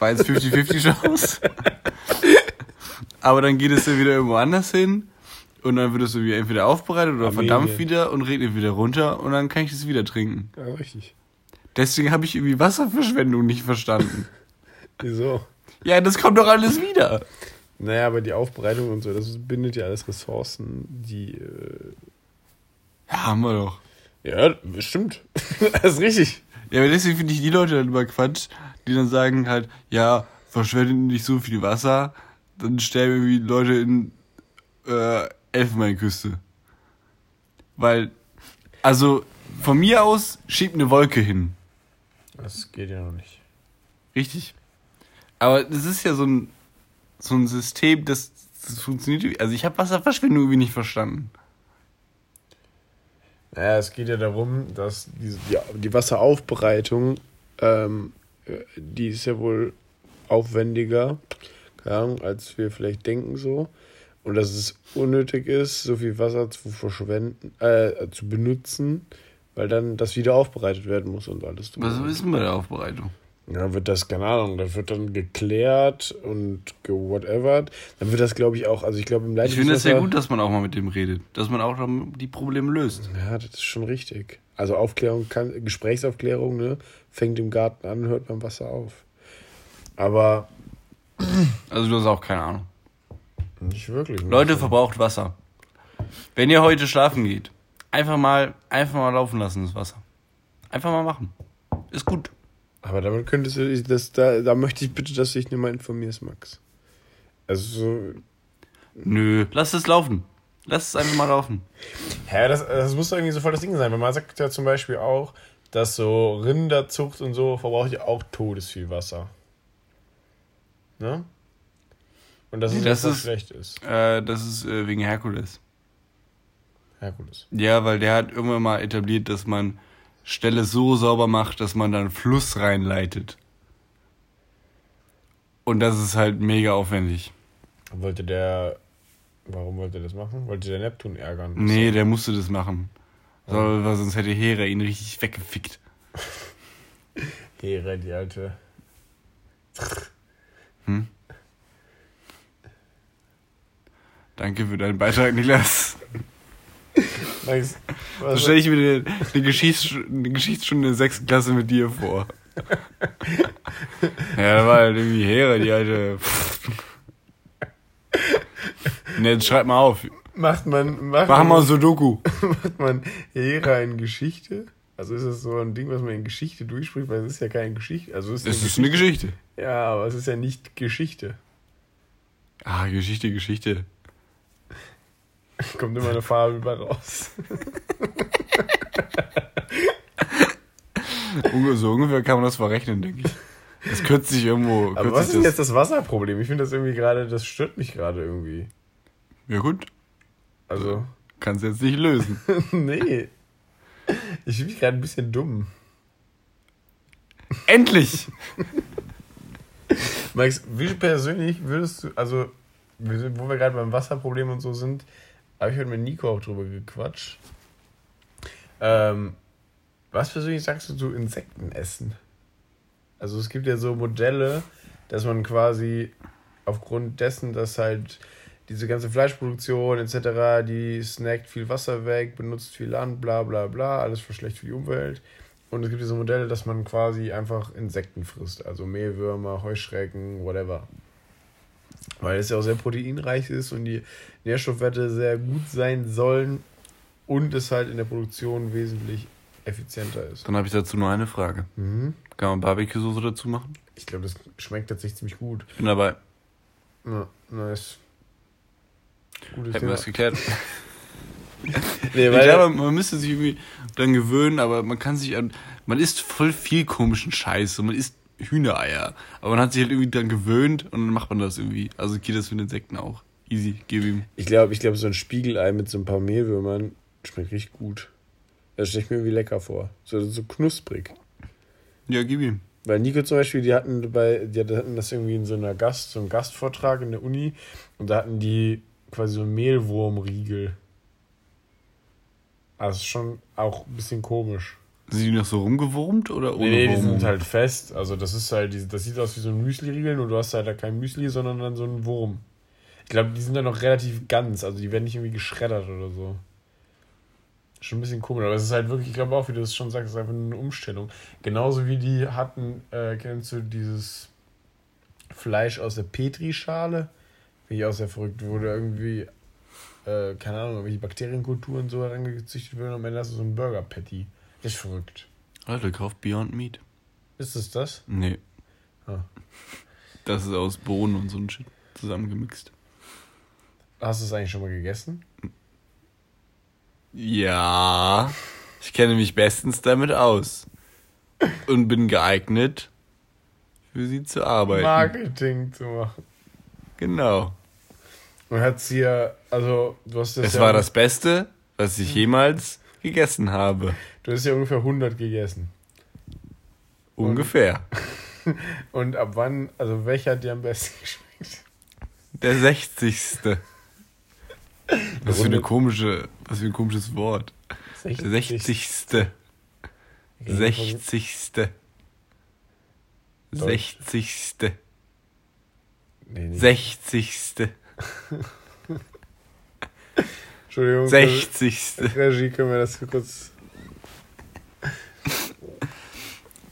War jetzt 50-50 Chance. Aber dann geht es ja wieder irgendwo anders hin. Und dann wird es irgendwie entweder aufbereitet oder Armenien. verdampft wieder und regnet wieder runter. Und dann kann ich es wieder trinken. Ja, richtig. Deswegen habe ich irgendwie Wasserverschwendung nicht verstanden. Wieso? Ja, das kommt doch alles wieder. Naja, aber die Aufbereitung und so, das bindet ja alles Ressourcen, die. Äh Ja, haben wir doch. Ja, stimmt. das ist richtig. Ja, aber deswegen finde ich die Leute dann immer Quatsch, die dann sagen halt, ja, verschwendet nicht so viel Wasser, dann sterben irgendwie Leute in äh, Elfenbeinküste. Weil, also von mir aus schiebt eine Wolke hin. Das geht ja noch nicht. Richtig. Aber das ist ja so ein, so ein System, das, das funktioniert. Also ich habe Wasserverschwendung irgendwie nicht verstanden. Naja, es geht ja darum, dass diese, die, die Wasseraufbereitung, ähm, äh, die ist ja wohl aufwendiger, keine Ahnung, als wir vielleicht denken so. Und dass es unnötig ist, so viel Wasser zu verschwenden, äh, zu benutzen, weil dann das wieder aufbereitet werden muss und alles. Was ist denn bei der Aufbereitung? Ja, wird das, keine Ahnung, das wird dann geklärt und gewhatevert. Dann wird das, glaube ich, auch, also ich glaube im Ich finde es sehr Leitungswasser- gut, dass man auch mal mit dem redet. Dass man auch dann die Probleme löst. Ja, das ist schon richtig. Also Aufklärung kann, Gesprächsaufklärung, ne, fängt im Garten an, hört beim Wasser auf. Aber Also du hast auch keine Ahnung. nicht wirklich. ne? Leute, verbraucht Wasser. Wenn ihr heute schlafen geht, einfach mal, einfach mal laufen lassen, das Wasser. Einfach mal machen. Ist gut. Aber damit könntest du, das, da, da möchte ich bitte, dass du dich nicht mal informierst, Max. Also so, Nö, lass es laufen. Lass es einfach mal laufen. Ja, das, das muss doch irgendwie so voll das Ding sein, weil man sagt ja zum Beispiel auch, dass so Rinderzucht und so verbraucht ja auch todesviel Wasser. Ne? Und dass es Das das ist- schlecht ist. Äh, das ist äh, wegen Herkules. Herkules. Ja, weil der hat irgendwann mal etabliert, dass man Stelle so sauber macht, dass man dann Fluss reinleitet. Und das ist halt mega aufwendig. Wollte der. Warum wollte er das machen? Wollte der Neptun ärgern? Nee, der musste das machen. So, weil sonst hätte Hera ihn richtig weggefickt. Hera, die alte. Danke für deinen Beitrag, Niklas. Max, So stelle ich mir eine, eine, Geschichts eine Geschichtsstunde in der sechsten Klasse mit dir vor. ja, da war halt irgendwie Hera, die alte. Ne, jetzt schreib mal auf. macht man. Macht Machen man, wir Sudoku. macht man Hera in Geschichte? Also ist das so ein Ding, was man in Geschichte durchspricht, weil es ist ja keine Geschichte. Also es ist, Es ist eine Geschichte. Ja, aber es ist ja nicht Geschichte. Ah, Geschichte, Geschichte. Kommt immer eine Farbe bei raus. So ungefähr kann man das verrechnen, denke ich. Das kürzt sich irgendwo. Aber was ist denn jetzt das Wasserproblem? Ich finde das irgendwie gerade, das stört mich gerade irgendwie. Ja, gut. Also, Kannst jetzt nicht lösen. nee. Ich fühle mich gerade ein bisschen dumm. Endlich! Max, wie persönlich würdest du, also, wo wir gerade beim Wasserproblem und so sind, habe ich heute mit Nico auch drüber gequatscht. Ähm, was persönlich sagst du zu Insekten essen? Also es gibt ja so Modelle, dass man quasi aufgrund dessen, dass halt diese ganze Fleischproduktion etc., die snackt viel Wasser weg, benutzt viel Land, bla bla bla, alles schlecht für die Umwelt. Und es gibt diese Modelle, dass man quasi einfach Insekten frisst, also Mehlwürmer, Heuschrecken, whatever. Weil es ja auch sehr proteinreich ist und die Nährstoffwerte sehr gut sein sollen und es halt in der Produktion wesentlich effizienter ist. Dann habe ich dazu nur eine Frage. Mhm. Kann man Barbecue-Soße dazu machen? Ich glaube, das schmeckt tatsächlich ziemlich gut. Ich bin dabei. Ja, nice. Gutes Hätten wir das geklärt. Nee, ich weil, glaube, man müsste sich irgendwie dann gewöhnen, aber man kann sich an. Man isst voll viel komischen Scheiß man isst Hühnereier. Aber man hat sich halt irgendwie dann gewöhnt und dann macht man das irgendwie. Also geht das mit Insekten auch. Easy, gib ihm. ich glaube, ich glaube, so ein Spiegelei mit so ein paar Mehlwürmern schmeckt richtig gut. Das stelle ich mir irgendwie lecker vor. So, so knusprig. Ja, gib ihm. Weil Nico zum Beispiel, die hatten bei, die hatten das irgendwie in so einer Gast, so einem Gastvortrag in der Uni und da hatten die quasi so einen Mehlwurmriegel. Also schon auch ein bisschen komisch. Sind die noch so rumgewurmt oder ohne Nee, nee, die sind halt fest. Also das ist halt, das sieht aus wie so ein Müsli-Riegel, nur du hast halt da kein Müsli, sondern dann so einen Wurm. Ich glaube, die sind dann noch relativ ganz, also die werden nicht irgendwie geschreddert oder so. Schon ein bisschen komisch, aber es ist halt wirklich, ich glaube auch, wie du es schon sagst, es ist einfach eine Umstellung. Genauso wie die hatten, äh, kennst du dieses Fleisch aus der Petrischale? Finde ich auch sehr verrückt, wo da irgendwie, äh, keine Ahnung, irgendwelche Bakterienkulturen so herangezüchtet werden und am Ende hast du so einen Burger-Patty. Richtig verrückt. Alter, kauft Beyond Meat. Ist es das? Nee. Ah. Das ist aus Bohnen und so ein Shit zusammengemixt. Hast du es eigentlich schon mal gegessen? Ja. Ich kenne mich bestens damit aus. Und bin geeignet, für sie zu arbeiten. Marketing zu machen. Genau. Und hat's hier, also du hast das Es ja, war das Beste, was ich jemals gegessen habe. du hast ja ungefähr 100 gegessen. Ungefähr. Und ab wann, also welcher hat dir am besten geschmeckt? Der 60. Was für eine komische, was für ein komisches Wort. Der 60. 60. 60. Nee, nee. 60. Entschuldigung. 60. Regie, können wir das kurz.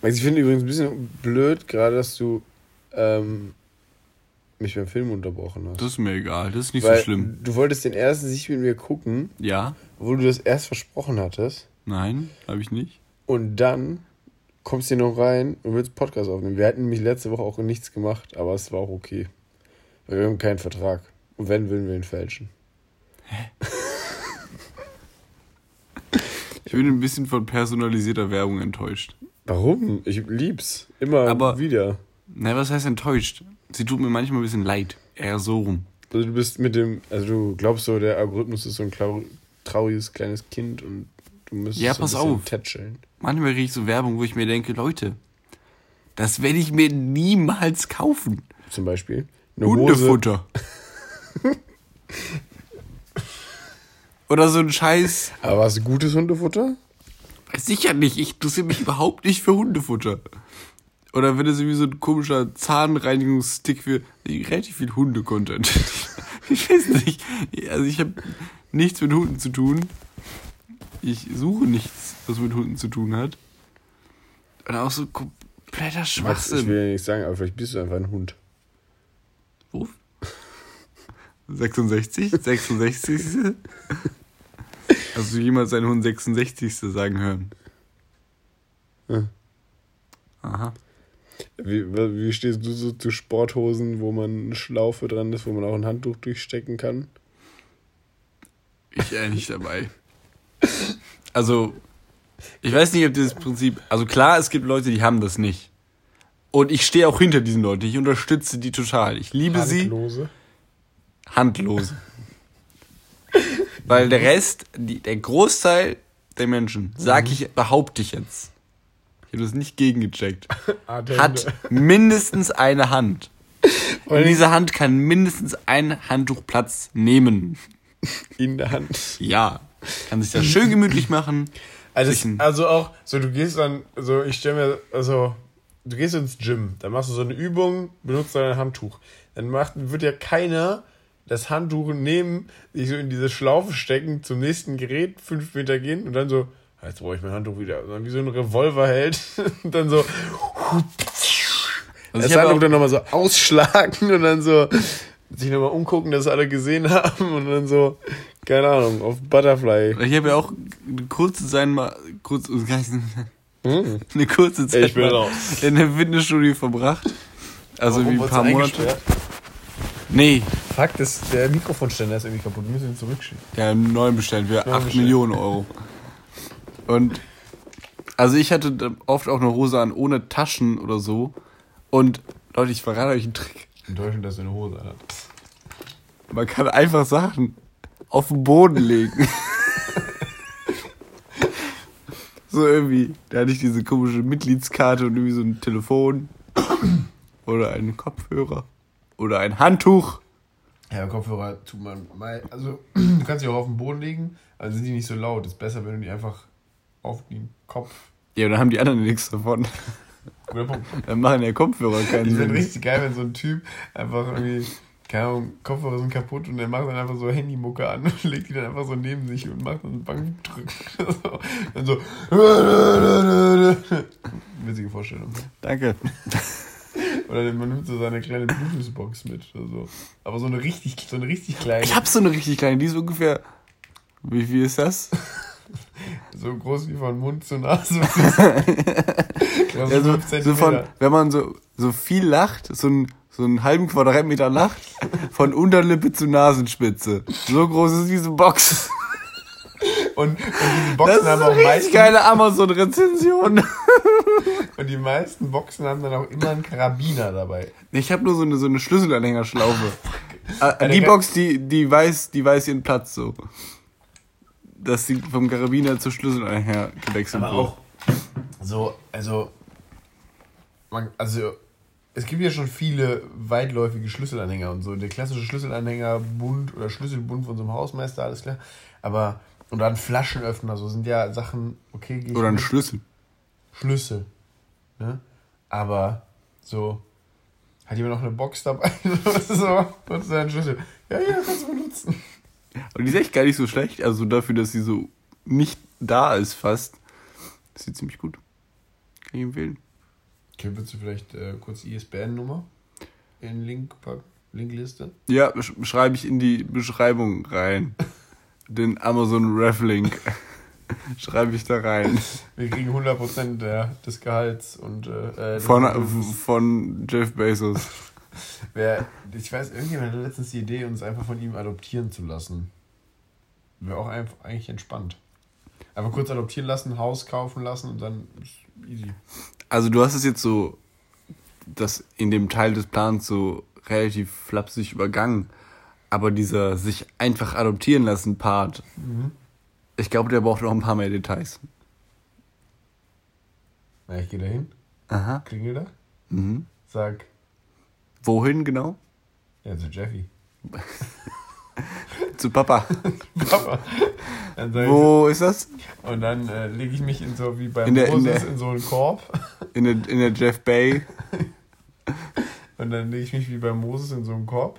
Ich finde übrigens ein bisschen blöd, gerade dass du ähm, mich beim Film unterbrochen hast. Das ist mir egal, das ist nicht Weil so schlimm. Du wolltest den ersten sich mit mir gucken, Ja? obwohl du das erst versprochen hattest. Nein? Habe ich nicht? Und dann kommst du hier noch rein und willst Podcast aufnehmen. Wir hatten nämlich letzte Woche auch nichts gemacht, aber es war auch okay. Weil wir haben keinen Vertrag. Und wenn, würden wir ihn fälschen. Ich bin ein bisschen von personalisierter Werbung enttäuscht. Warum? Ich lieb's. Immer Aber- wieder. Na, was heißt enttäuscht? Sie tut mir manchmal ein bisschen leid. Eher so rum. Also du bist mit dem, also du glaubst so, der Algorithmus ist so ein trauriges kleines Kind und du müsstest Ja, so ein pass bisschen auf. tätscheln. Manchmal kriege ich so Werbung, wo ich mir denke, Leute, das werde ich mir niemals kaufen. Zum Beispiel. Hundefutter. Oder so ein Scheiß. Aber was gutes Hundefutter? Sicher nicht, ich interessiere mich überhaupt nicht für Hundefutter. Oder wenn es irgendwie so ein komischer Zahnreinigungsstick für relativ viel Hunde-Content. Ich weiß nicht. Also ich habe nichts mit Hunden zu tun. Ich suche nichts, was mit Hunden zu tun hat. Und auch so kompletter Max, ich Schwachsinn. will ja nicht sagen, aber vielleicht bist du einfach ein Hund. Wo? 66? 66? Hast du jemals einen Hund 66. sagen hören? Ja. Aha. Wie, wie stehst du so zu Sporthosen, wo man eine Schlaufe dran ist, wo man auch ein Handtuch durchstecken kann? Ich äh, nicht dabei. Also, ich weiß nicht, ob dieses Prinzip. Also klar, es gibt Leute, die haben das nicht. Und ich stehe auch hinter diesen Leuten. Ich unterstütze die total. Ich liebe sie. Handlose. Handlose. Weil der Rest, die, der Großteil der Menschen, sag ich, behaupte ich jetzt, ich habe das nicht gegengecheckt, Harte hat mindestens eine Hand. Und allem diese Hand kann mindestens ein Handtuch Platz nehmen. in der Hand. Ja. Kann sich das schön gemütlich machen. Also, ein- also auch, so du gehst dann, so ich stelle mir, also du gehst ins Gym, dann machst du so eine Übung, benutzt dann ein Handtuch. Dann macht, wird ja keiner das Handtuch nehmen, sich so in diese Schlaufe stecken, zum nächsten Gerät fünf Meter gehen und dann so, "Ah, jetzt brauche ich mein Handtuch wieder. Und dann wie so ein Revolver hält und dann so Also das Handtuch dann nochmal so ausschlagen und dann so sich nochmal umgucken, dass alle gesehen haben und dann so, keine Ahnung, auf Butterfly. ich habe ja auch eine kurze Zeit mal, kurz, Hm. eine kurze Zeit Ich bin mal raus. in der Fitnessstudio verbracht. Also Warum wie ein paar Monate. Nee, Fakt ist, der Mikrofonständer ist irgendwie kaputt. Wir müssen ihn zurückschicken. Ja, einen neuen bestellt für Neuen 8 bestellt. Millionen Euro. Und also ich hatte oft auch eine Hose an ohne Taschen oder so. Und Leute, ich verrate euch einen Trick. Enttäuschend, dass du eine Hose anhat. Man kann einfach Sachen auf den Boden legen. so irgendwie, da hatte ich diese komische Mitgliedskarte und irgendwie so ein Telefon oder einen Kopfhörer oder ein Handtuch. Ja, Kopfhörer tut man mal. Also, du kannst sie auch auf den Boden legen, also sind die nicht so laut. Ist besser, wenn du die einfach auf den Kopf. Ja, dann haben die anderen nichts davon. Guter Punkt. Dann machen ja Kopfhörer keinen Ich Sinn. richtig geil, wenn so ein Typ einfach irgendwie. Keine Ahnung, Kopfhörer sind kaputt und er macht dann einfach so Handymucke an und legt die dann einfach so neben sich und macht dann Bankdrücken. So. Dann so. Witzige Vorstellung. Danke. Oder man nimmt so seine kleine Bluetooth-Box mit oder so. Aber so eine richtig, so eine richtig kleine. Ich hab so eine richtig kleine, die ist ungefähr. Wie viel ist das? So groß wie von Mund zu Nase. ja, so, so von, wenn man so, so viel lacht, so, ein, so einen halben Quadratmeter lacht, von Unterlippe zu Nasenspitze. So groß ist diese Box. Und, und diese Das Boxen ist haben auch meistens, geile Amazon-Rezension. und die meisten Boxen haben dann auch immer einen Karabiner dabei. Ich habe nur so eine, so eine Schlüsselanhängerschlaufe. Äh, Die Box, die, die, weiß, die weiß ihren Platz so. Dass sie vom Karabiner zur Schlüsselanhänger gewechselt Aber wird. auch so, also, man, also, es gibt ja schon viele weitläufige Schlüsselanhänger und so. Der klassische Schlüsselanhängerbund oder Schlüsselbund von so einem Hausmeister, alles klar. Aber, und dann Flaschenöffner, so sind ja Sachen, okay, geh ich Oder ein. Schlüssel. Schlüssel. Ne? Aber so, hat jemand noch eine Box dabei? so, was ist dein Schlüssel? Ja, ja, kannst du benutzen. Und die ist echt gar nicht so schlecht. Also dafür, dass sie so nicht da ist fast. Ist sie ziemlich gut. Kann ich empfehlen. Okay, willst du vielleicht äh, kurz die ISBN-Nummer in Link packen? Linkliste? Ja, sch- schreibe ich in die Beschreibung rein. Den Amazon Reflink schreibe ich da rein. Wir kriegen 100% der, des Gehalts und äh, äh, Von, des- von Jeff Bezos. wer, ich weiß, irgendjemand hatte letztens die Idee, uns einfach von ihm adoptieren zu lassen. Wäre auch einfach eigentlich entspannt. Einfach kurz adoptieren lassen, Haus kaufen lassen und dann ist easy. Also du hast es jetzt so, das in dem Teil des Plans so relativ flapsig übergangen. Aber dieser sich einfach adoptieren lassen Part, ich glaube, der braucht noch ein paar mehr Details. Na, ich gehe da hin, Aha. klingel da, Mhm. sag, Wohin genau? ja, zu Jeffy. Zu Papa. Papa. Dann sag ich, Wo ist das? und dann äh, lege ich mich in so wie bei In der- in Moses der- in so einen Korb. In der, in der Jeff Bay. Und dann lege ich mich wie bei Moses in so einen Korb.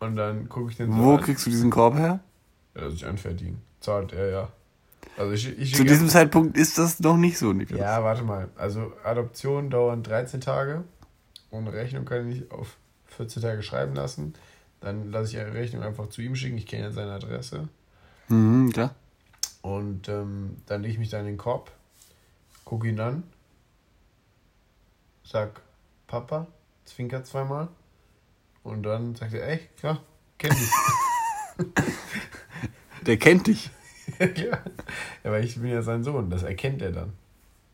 Und dann gucke ich den so Wo an. kriegst du diesen Korb her? Ja, das ich anfertigen. Zahlt er, ja. Also ich, ich Zu diesem Zeitpunkt ist das noch nicht so, Niklas. Ja, warte mal. Also Adoptionen dauern 13 Tage. Und Rechnung kann ich auf 14 Tage schreiben lassen. Dann lasse ich eine Rechnung einfach zu ihm schicken. Ich kenne ja seine Adresse. Mhm, klar. Und ähm, dann lege ich mich da in den Korb, gucke ihn an, sag Papa, zwinker zweimal. Und dann sagt er, ey, klar, kenn ich. Der kennt dich. ja, klar. Ja, weil ich bin ja sein Sohn, das erkennt er dann.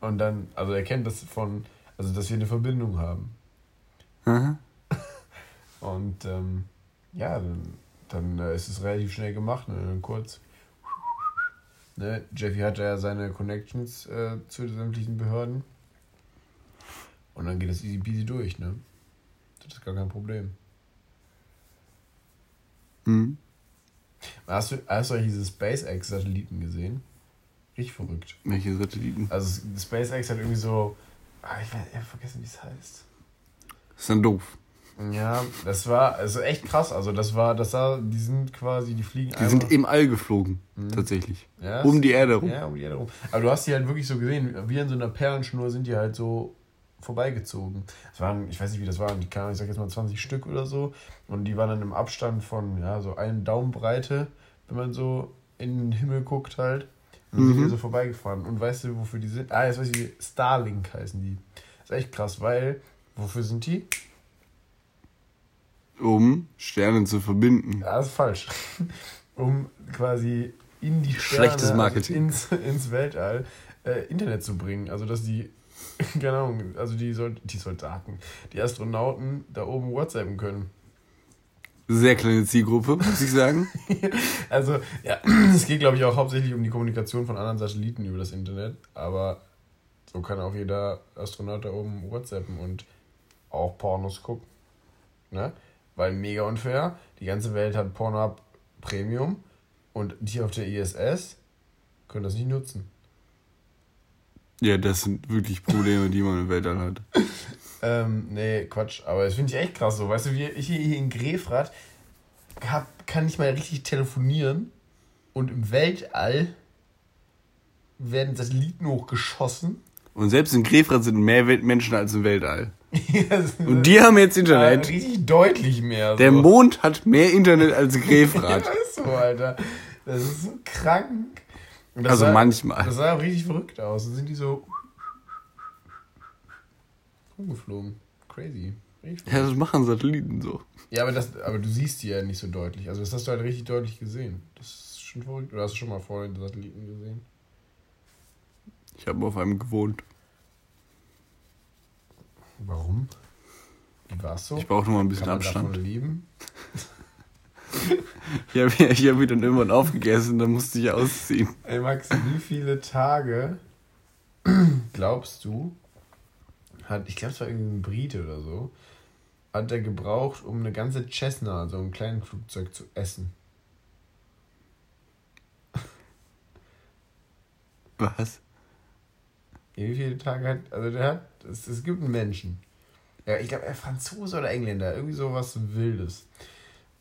Und dann, also er kennt das von, also dass wir eine Verbindung haben. Mhm. Und ähm, ja, dann dann äh, ist es relativ schnell gemacht, ne? Dann kurz. Ne? Jeffy hatte ja seine Connections äh, zu sämtlichen Behörden. Und dann geht das easy peasy durch, ne? Das ist gar kein Problem. Mhm. Hast du, hast du eigentlich diese SpaceX-Satelliten gesehen? Richtig verrückt. Welche Satelliten? Also SpaceX hat irgendwie so. Ah, ich, weiß, ich hab vergessen, wie es heißt. Das ist dann doof. Ja, das war also echt krass. Also das war, das war, die sind quasi, die fliegen Die sind im All geflogen, tatsächlich. Ja, um die Erde rum. Ja, um die Erde rum. Aber du hast die halt wirklich so gesehen, wie an so einer Perlenschnur sind die halt so vorbeigezogen. Das waren, ich weiß nicht, wie das waren, die kamen, ich sag jetzt mal 20 Stück oder so. Und die waren dann im Abstand von, ja, so einen Daumenbreite, wenn man so in den Himmel guckt halt. Und dann sind Mhm. die so vorbeigefahren. Und weißt du, wofür die sind? Ah, jetzt weiß ich, Starlink heißen die. Das ist echt krass, weil, wofür sind die? Um Sterne zu verbinden. Ja, das ist falsch. Um quasi in die Sterne, Schlechtes Marketing. Also ins, ins Weltall äh, Internet zu bringen. Also dass die, Ahnung, also die, Sol die Soldaten, die Astronauten da oben WhatsAppen können. Sehr kleine Zielgruppe, muss ich sagen. Also, ja, es geht, glaube ich, auch hauptsächlich um die Kommunikation von anderen Satelliten über das Internet, aber so kann auch jeder Astronaut da oben WhatsAppen und auch Pornos gucken. Ne? Weil mega unfair, die ganze Welt hat Pornhub Premium und die auf der ISS können das nicht nutzen. Ja, das sind wirklich Probleme, die man im Weltall hat. Ähm, nee, Quatsch, aber das finde ich echt krass so. Weißt du, wir, ich hier, in Grefrath hab, kann nicht mal richtig telefonieren und im Weltall werden Satelliten hochgeschossen. Und selbst in Grefrath sind mehr Menschen als im Weltall. Und die haben jetzt Internet. richtig deutlich mehr. Der so. Mond hat mehr Internet als Grefrath. Ja, ist so, Alter. Das ist so krank. Das Also sah, manchmal. Das sah auch richtig verrückt aus. Dann sind die so rumgeflogen. Crazy. Ja, das machen Satelliten so. Ja, aber, das, aber du siehst die ja nicht so deutlich. Also das hast du halt richtig deutlich gesehen. Das ist schon verrückt. Oder hast du schon mal vorhin den Satelliten gesehen? Ich habe auf einem gewohnt. Warum? Wie war's so? Ich brauche noch mal ein bisschen Kann man davon Abstand. leben? Ich habe ich hab mich dann irgendwann aufgegessen, dann musste ich ausziehen. Ey Max, wie viele Tage glaubst du, hat, ich glaube es war irgendwie ein Brite oder so, hat er gebraucht, um eine ganze Cessna, so ein kleines Flugzeug zu essen? Was? Wie viele Tage hat, also der hat, es, es gibt einen Menschen. Ja, ich glaube, er Franzose oder Engländer, irgendwie sowas Wildes.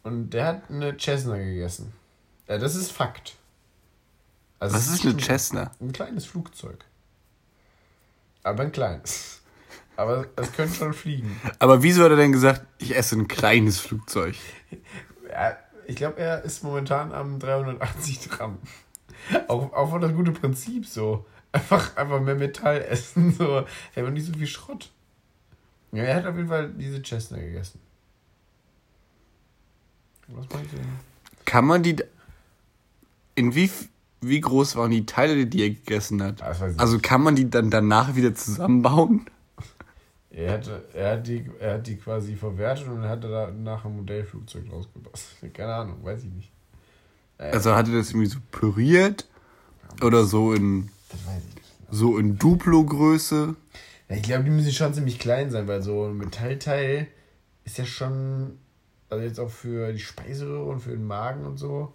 Und der hat eine Cessna gegessen. Ja, das ist Fakt. Also Was ist eine Cessna? Ein kleines Flugzeug. Aber ein kleines. Aber es könnte schon fliegen. Aber wieso hat er denn gesagt, ich esse ein kleines Flugzeug? Ja, ich glaube, er ist momentan am 380 dran. Auch, auch voll das gute Prinzip so. Einfach, einfach mehr Metall essen. So. Er hat nicht so viel Schrott. Ja, er hat auf jeden Fall diese Chestnut gegessen. Was meinst du denn? Kann man die. In wie, wie groß waren die Teile, die er gegessen hat? Also kann man die dann danach wieder zusammenbauen? Er, hatte, er, hat die, er hat die quasi verwertet und hat danach ein Modellflugzeug draus gebastelt. Keine Ahnung, weiß ich nicht. Äh, Also hat er das irgendwie so püriert? Oder so in, das weiß ich nicht. so in Duplo-Größe? Ja, ich glaube, die müssen schon ziemlich klein sein, weil so ein Metallteil ist ja schon, also jetzt auch für die Speiseröhre und für den Magen und so,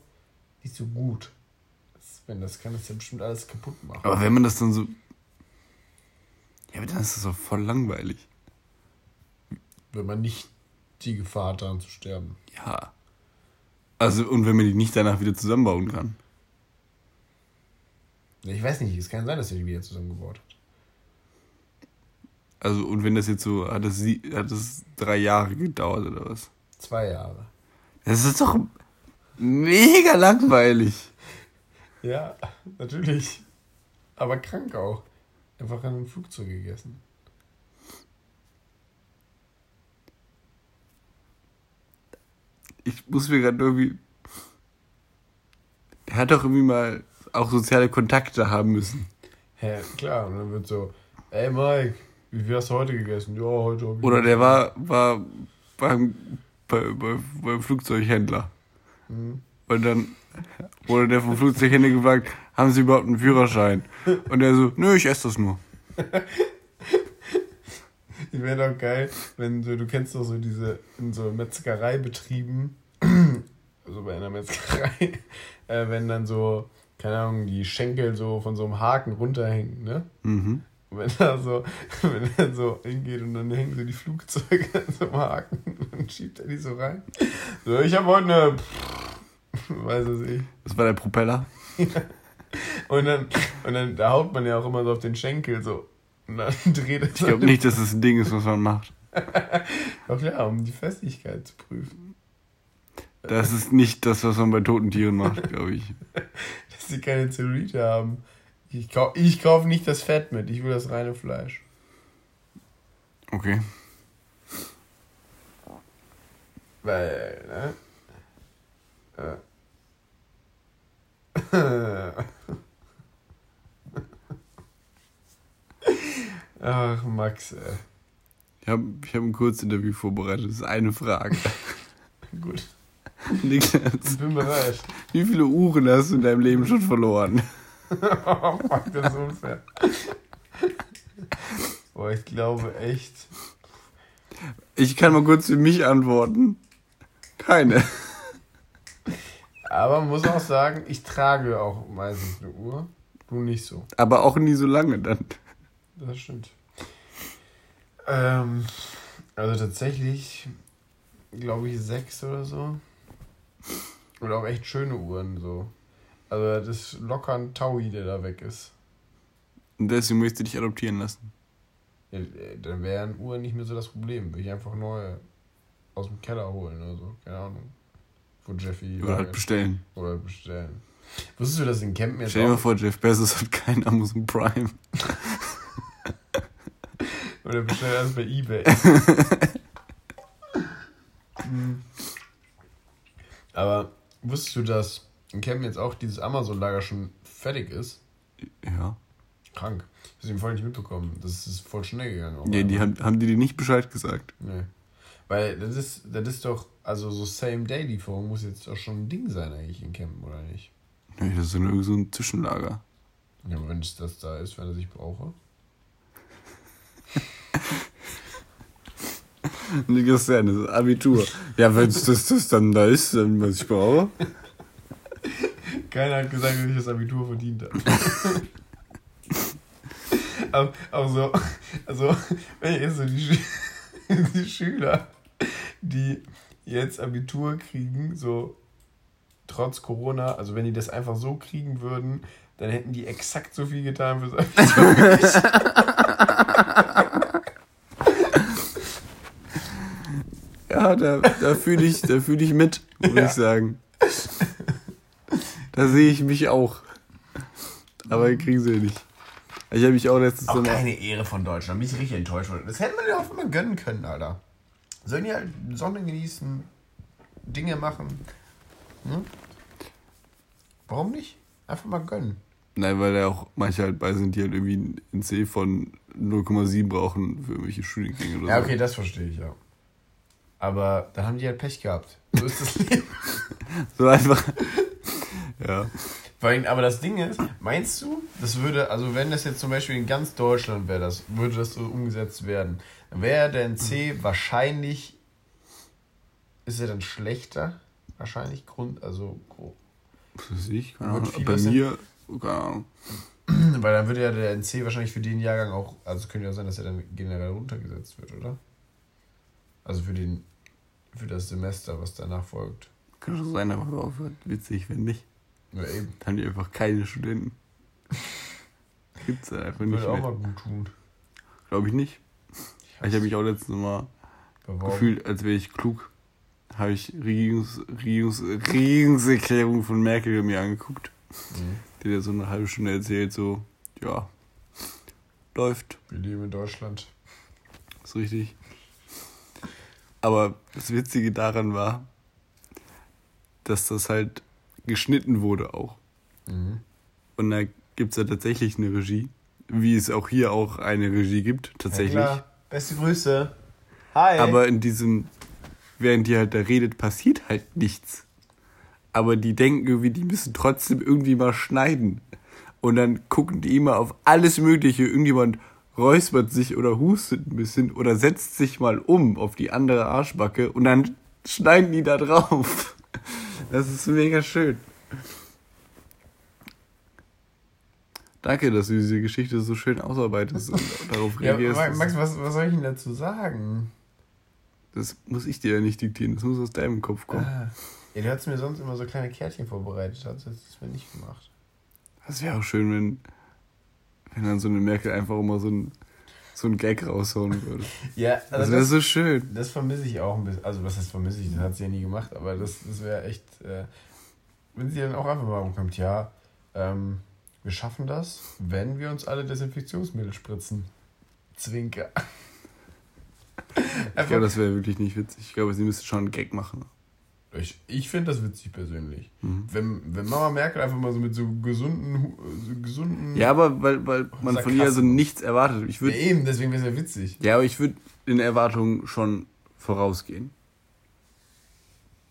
nicht so gut. Wenn das kann das ja bestimmt alles kaputt machen. Aber wenn man das dann so. Ja, aber dann ist das doch voll langweilig. Wenn man nicht die Gefahr hat, daran zu sterben. Ja. Also, und wenn man die nicht danach wieder zusammenbauen kann. Ich weiß nicht, es kann sein, dass er die wieder zusammengebaut hat. Also, und wenn das jetzt so. Hat das, hat das drei Jahre gedauert oder was? Zwei Jahre. Das ist doch mega langweilig. Ja, natürlich. Aber krank auch. Einfach an einem Flugzeug gegessen. Ich muss mir gerade irgendwie. Der hat doch irgendwie mal auch soziale Kontakte haben müssen. Hä, klar. Und dann wird so, ey Mike, wie hast du heute gegessen? Ja, heute hab ich Oder der war, war beim, bei, bei, beim Flugzeughändler. Mhm. Und dann wurde der vom Flugzeug hinten gefragt, haben Sie überhaupt einen Führerschein? Und er so, nö, ich esse das nur. Ich wäre doch geil, wenn so, du kennst doch so diese, in so Metzgereibetrieben, also bei einer Metzgerei, äh, wenn dann so, keine Ahnung, die Schenkel so von so einem Haken runterhängen, ne? Mhm. Wenn er so, wenn er so hingeht und dann hängen so die Flugzeuge an so einem Haken und schiebt er die so rein. So, ich habe heute eine, weiß es ich. Das war der Propeller. Und dann, und dann, da haut man ja auch immer so auf den Schenkel so. Und dann dreht er Ich glaube nicht, dass das ein Ding ist, was man macht. Auch ja, um die Festigkeit zu prüfen. Das ist nicht das, was man bei toten Tieren macht, glaube ich. Dass sie keine Zellulite haben. Ich, kau ich kaufe nicht das Fett mit, ich will das reine Fleisch. Okay. Weil, ne? Äh. Ach, Max, ey. Ich habe ich hab ein Kurzinterview vorbereitet. Das ist eine Frage. Gut, Niklas, ich bin bereit. wie viele Uhren hast du in deinem Leben schon verloren? Oh, fuck, das ist unfair. Boah, ich glaube echt. Ich kann mal kurz für mich antworten. Keine. Aber muss auch sagen, ich trage auch meistens eine Uhr. Du nicht so. Aber auch nie so lange dann. Das stimmt. Ähm, also tatsächlich, glaube ich, sechs oder so. Und auch echt schöne Uhren so. Also das ist locker ein Taui, der da weg ist. Und deswegen möchte ich dich adoptieren lassen. Ja, äh, dann wären Uhren nicht mehr so das Problem. Würde ich einfach neue aus dem Keller holen oder so. Keine Ahnung. Wo Jeffy Oder halt bestellen. oder bestellen. Wusstest du, dass in Campen jetzt Stell dir mal vor, Jeff Bezos hat keinen Amazon Prime. oder bestellt alles bei Ebay? Aber wusstest du, dass in Campen jetzt auch dieses Amazon-Lager schon fertig ist? Ja. Krank. Ich habe voll nicht mitbekommen. Das ist voll schnell gegangen. Ja, die haben, haben die dir nicht Bescheid gesagt. Nee. Weil das ist, das ist doch, also so Same-Day-Lieferung muss jetzt auch schon ein Ding sein eigentlich in Campen, oder nicht? Nee, das ist nur so ein Zwischenlager. Ja, aber wenn es das da ist, wenn er sich brauche. Stern, das ist Abitur. Ja, wenn das, das dann da ist, dann was ich brauche. Keiner hat gesagt, dass ich das Abitur verdient habe. aber, aber so, also, wenn ich jetzt so die, die Schüler, die jetzt Abitur kriegen, so trotz Corona, also wenn die das einfach so kriegen würden, dann hätten die exakt so viel getan fürs Abitur. Ja, da, da fühle ich, da fühl ich mit, muss Ja. ich sagen. Da sehe ich mich auch. Aber kriegen sie nicht. Ich habe mich auch letztens Auch so keine Ehre von Deutschland. Bin ich richtig enttäuscht. worden. Das hätte man ja auch immer gönnen können, Alter. Sollen die halt Sonne genießen, Dinge machen. Hm? Warum nicht? Einfach mal gönnen. Nein, weil da auch manche halt bei sind, die halt irgendwie ein C von 0,7 brauchen für irgendwelche Studiengänge oder Ja, so. okay, das verstehe ich, ja. Aber dann haben die halt Pech gehabt. So ist das Leben. So einfach. Ja. Allem, aber das Ding ist, meinst du, das würde, also wenn das jetzt zum Beispiel in ganz Deutschland wäre, das würde das so umgesetzt werden, dann wäre der NC wahrscheinlich, ist er dann schlechter? Wahrscheinlich Grund, also, gro- Was weiß ich? Keine Ahnung. Bei mir, keine Ahnung. weil dann würde ja der NC wahrscheinlich für den Jahrgang auch, also könnte ja sein, dass er dann generell runtergesetzt wird, oder? Also für den, für das Semester, was danach folgt. Kann schon sein, aber aufhört. Witzig, wenn nicht. Ja, eben. Haben die einfach keine Studenten. Gibt's halt einfach nicht Würde auch mehr. mal gut tun. Glaube ich nicht. Ich habe mich auch letztens mal Beworben. gefühlt, als wäre ich klug. Habe ich Regierungs, Regierungs, Regierungserklärung von Merkel mir angeguckt. Mhm. Die hat so eine halbe Stunde erzählt, so, ja, läuft, Wir leben in Deutschland. ist richtig. Aber das Witzige daran war, dass das halt geschnitten wurde auch. Mhm. Und da gibt es ja tatsächlich eine Regie, wie es auch hier auch eine Regie gibt, tatsächlich. Ja, klar. Beste Grüße. Hi. Aber in diesem, während die halt da redet, passiert halt nichts. aber die denken irgendwie, die müssen trotzdem irgendwie mal schneiden. Und dann gucken die immer auf alles Mögliche. Irgendjemand räuspert sich oder hustet ein bisschen oder setzt sich mal um auf die andere Arschbacke und dann schneiden die da drauf. Das ist mega schön. Danke, dass du diese Geschichte so schön ausarbeitest und darauf Ja, reagierst. Ma- Max, was, was soll ich denn dazu sagen? Das muss ich dir ja nicht diktieren, das muss aus deinem Kopf kommen. Ah. Ja, du hast mir sonst immer so kleine Kärtchen vorbereitet, hast du das mir nicht gemacht. Das wäre auch schön, wenn, wenn dann so eine Merkel einfach immer so ein, so ein Gag raushauen würde. Ja, Das also wäre das, so schön. das vermisse ich auch ein bisschen. Also, was heißt vermisse ich? Das hat sie ja nie gemacht, aber das, das wäre echt. Äh, wenn sie dann auch einfach mal rumkommt, ja, ähm, wir schaffen das, wenn wir uns alle Desinfektionsmittel spritzen. Zwinker. Ich glaube, das wäre wirklich nicht witzig. Ich glaube, sie müsste schon einen Gag machen. Ich, ich finde das witzig persönlich. Mhm. Wenn, wenn Mama Merkel einfach mal so mit so gesunden, so gesunden. Ja, aber weil, weil man von ihr so nichts erwartet. Ich Ja, würde eben, deswegen wäre es ja witzig. ja, aber ich würde in Erwartungen schon vorausgehen.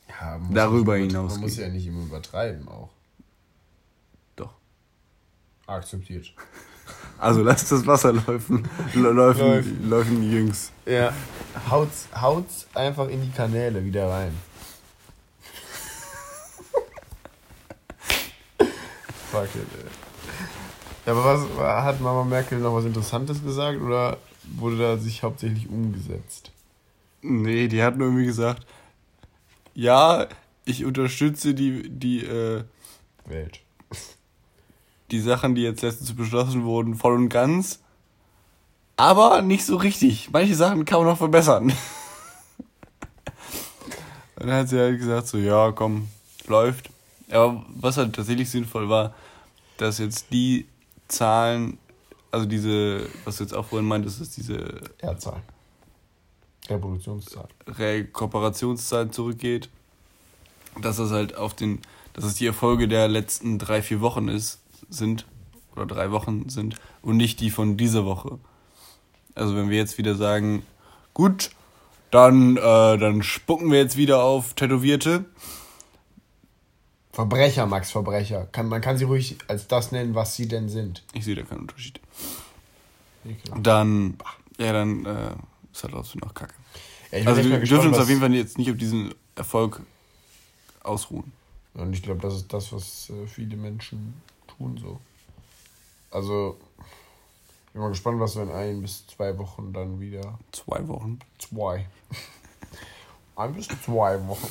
Ja, man muss Darüber hinaus Man muss ja nicht immer übertreiben auch. Doch. Akzeptiert. Also lass das Wasser laufen. Läufen, Läuft. läufen die Jungs. Ja. Haut's, haut's einfach in die Kanäle wieder rein. Fuck it, ey. Ja, aber was hat Mama Merkel noch was Interessantes gesagt oder wurde da sich hauptsächlich umgesetzt? Nee, die hat nur irgendwie gesagt, ja, ich unterstütze die, die, äh, Welt. die Sachen, die jetzt letztens beschlossen wurden, voll und ganz. Aber nicht so richtig. Manche Sachen kann man noch verbessern. Und dann hat sie halt gesagt, so, ja, komm, läuft. Aber was halt tatsächlich sinnvoll war, dass jetzt die Zahlen, also diese, was du jetzt auch vorhin meintest, ist diese R-Zahl. Reproduktionszahl. Rekooperationszahl zurückgeht, dass das halt auf den, dass es die Erfolge der letzten drei, vier Wochen ist, sind, oder drei Wochen sind, und nicht die von dieser Woche. Also wenn wir jetzt wieder sagen, gut, dann, äh, dann spucken wir jetzt wieder auf Tätowierte. Verbrecher, Max, Verbrecher. Kann, man kann sie ruhig als das nennen, was sie denn sind. Ich sehe da keinen Unterschied. Dann, ja, dann äh, ist halt trotzdem noch Kacke. Ja, Also wir dürfen uns auf jeden Fall jetzt nicht auf diesen Erfolg ausruhen. Und ich glaube, das ist das, was äh, viele Menschen tun so. Also, ich bin mal gespannt, was so in ein bis zwei Wochen dann wieder. Zwei Wochen. Zwei. ein bis zwei Wochen.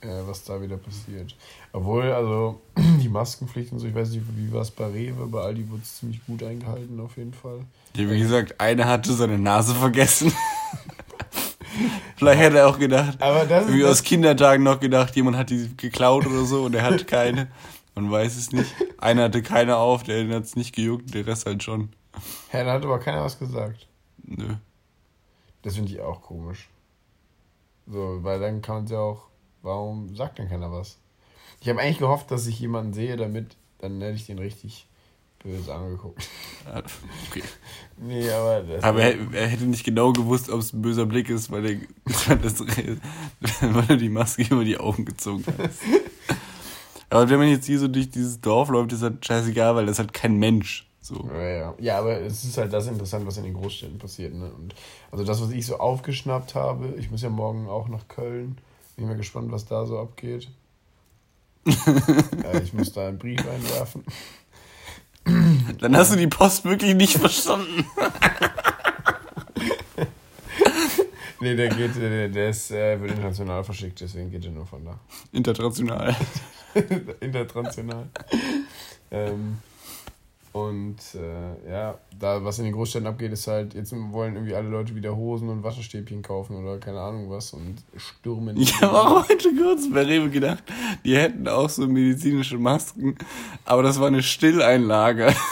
Äh, was da wieder passiert. Obwohl, also, die Maskenpflicht und so, ich weiß nicht, wie war es bei Rewe, bei Aldi wurde es ziemlich gut eingehalten, auf jeden Fall. Ja, wie gesagt, einer hatte seine Nase vergessen. Vielleicht hätte er auch gedacht, das- aus Kindertagen noch gedacht, jemand hat die geklaut oder so und er hat keine. Man weiß es nicht. Einer hatte keine auf, der hat es nicht gejuckt, der Rest halt schon. Hä, da hat aber keiner was gesagt. Nö. Das finde ich auch komisch. So, weil dann kann man ja auch. Warum sagt denn keiner was? Ich habe eigentlich gehofft, dass ich jemanden sehe, damit. Dann hätte ich den richtig böse angeguckt. Ja, Okay. Nee, aber. Das Aber er, er hätte nicht genau gewusst, ob es ein böser Blick ist, weil, er, das, weil er die Maske über die Augen gezogen hat. Aber wenn man jetzt hier so durch dieses Dorf läuft, ist halt scheißegal, weil das ist halt kein Mensch. So. Ja, ja. ja, aber es ist halt das interessant, was in den Großstädten passiert. Ne? Und also das, was ich so aufgeschnappt habe, ich muss ja morgen auch nach Köln. Bin mal gespannt, was da so abgeht. äh, ich muss da einen Brief einwerfen. Dann hast du die Post wirklich nicht verstanden. Nee, der geht, der, der ist, äh, wird international verschickt, deswegen geht er nur von da. International. International. ähm, und äh, ja, da was in den Großstädten abgeht, ist halt, jetzt wollen irgendwie alle Leute wieder Hosen und Wasserstäbchen kaufen oder keine Ahnung was und stürmen. Ich habe auch heute kurz bei Rewe gedacht, die hätten auch so medizinische Masken, aber das war eine Stilleinlage.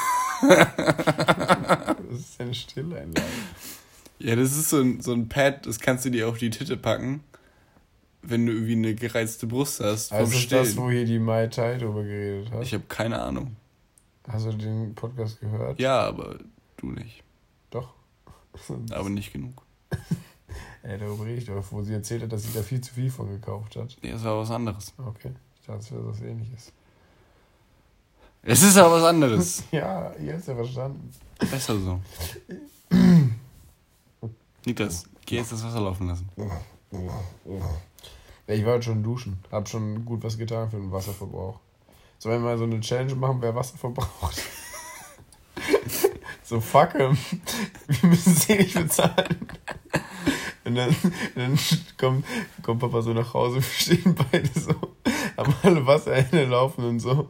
Das ist eine Stilleinlage. Ja, das ist so ein, so ein Pad, das kannst du dir auf die Titte packen, wenn du irgendwie eine gereizte Brust hast. Also ist das, wo hier die Mai Tai drüber geredet hat? Ich habe keine Ahnung. Hast du den Podcast gehört? Ja, aber du nicht. Doch. Aber nicht genug. Ey, darüber rede ich doch, wo sie erzählt hat, dass sie da viel zu viel von gekauft hat. Nee, das war was anderes. Okay. Ich dachte, es wäre was ähnliches. Es ist aber was anderes. ja, ihr habt ja verstanden. Besser so. Niklas, geh jetzt das Wasser laufen lassen. Ich war heute schon duschen. Hab schon gut was getan für den Wasserverbrauch. Sollen wir mal so eine Challenge machen, wer Wasser verbraucht? so, fuck him. Wir müssen sie nicht bezahlen. Und dann, dann kommt, kommt Papa so nach Hause, wir stehen beide so, haben alle Wasserhähne laufen und so.